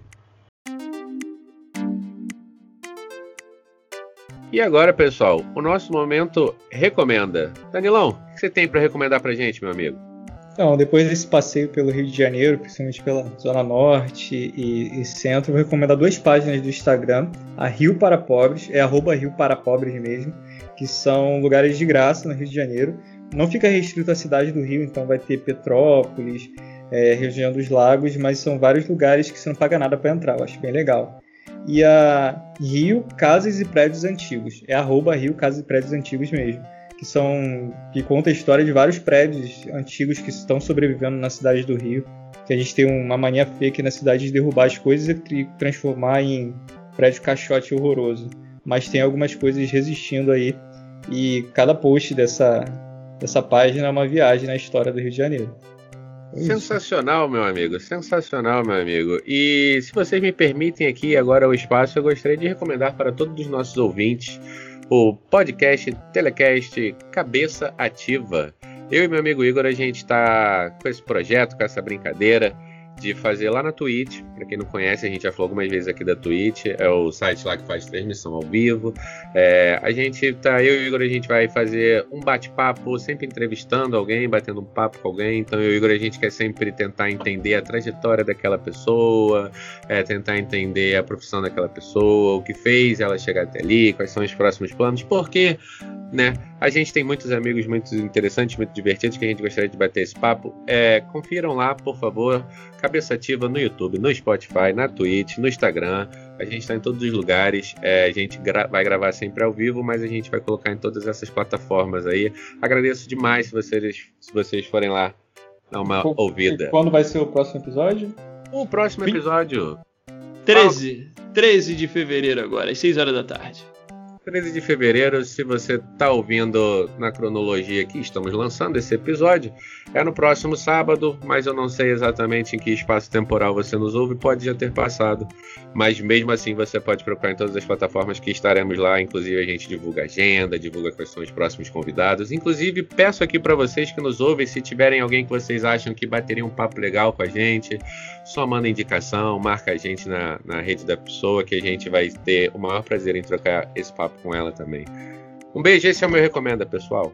E agora, pessoal, o nosso momento recomenda. Danilão, o que você tem para recomendar pra gente, meu amigo? Então, depois desse passeio pelo Rio de Janeiro, principalmente pela Zona Norte e, e Centro, vou recomendar duas páginas do Instagram, a Rio para Pobres, é arroba Rio para Pobres mesmo, que são lugares de graça no Rio de Janeiro. Não fica restrito à cidade do Rio, então vai ter Petrópolis, é, região dos lagos, mas são vários lugares que você não paga nada para entrar, eu acho bem legal e a Rio Casas e Prédios Antigos. É arroba Rio Casas e Prédios Antigos mesmo. Que são. que conta a história de vários prédios antigos que estão sobrevivendo na cidade do Rio. Que a gente tem uma mania feia aqui na cidade de derrubar as coisas e transformar em prédio caixote horroroso. Mas tem algumas coisas resistindo aí. E cada post dessa, dessa página é uma viagem na história do Rio de Janeiro. Sensacional, meu amigo. Sensacional, meu amigo. E se vocês me permitem aqui agora o espaço, eu gostaria de recomendar para todos os nossos ouvintes o podcast Telecast Cabeça Ativa. Eu e meu amigo Igor, a gente está com esse projeto, com essa brincadeira de fazer lá na Twitch. Para quem não conhece, a gente já falou algumas vezes aqui da Twitch, é o site lá que faz transmissão ao vivo. É, a gente tá, eu e o Igor, a gente vai fazer um bate-papo, sempre entrevistando alguém, batendo um papo com alguém. Então, eu e o Igor, a gente quer sempre tentar entender a trajetória daquela pessoa, é, tentar entender a profissão daquela pessoa, o que fez ela chegar até ali, quais são os próximos planos, porque, né? A gente tem muitos amigos muito interessantes, muito divertidos que a gente gostaria de bater esse papo. É, confiram lá, por favor. Cabeça Ativa no YouTube, no Spotify, na Twitch, no Instagram. A gente está em todos os lugares. É, a gente gra vai gravar sempre ao vivo, mas a gente vai colocar em todas essas plataformas aí. Agradeço demais se vocês, se vocês forem lá dar uma ouvida. E quando vai ser o próximo episódio? O próximo episódio. 13. 13 de fevereiro agora, às 6 horas da tarde. 13 de fevereiro, se você está ouvindo na cronologia que estamos lançando esse episódio, é no próximo sábado, mas eu não sei exatamente em que espaço temporal você nos ouve, pode já ter passado, mas mesmo assim você pode procurar em todas as plataformas que estaremos lá, inclusive a gente divulga agenda, divulga quais são os próximos convidados, inclusive peço aqui para vocês que nos ouvem, se tiverem alguém que vocês acham que bateria um papo legal com a gente, só manda indicação, marca a gente na, na rede da pessoa que a gente vai ter o maior prazer em trocar esse papo com ela também. Um beijo, esse é o meu recomenda, pessoal.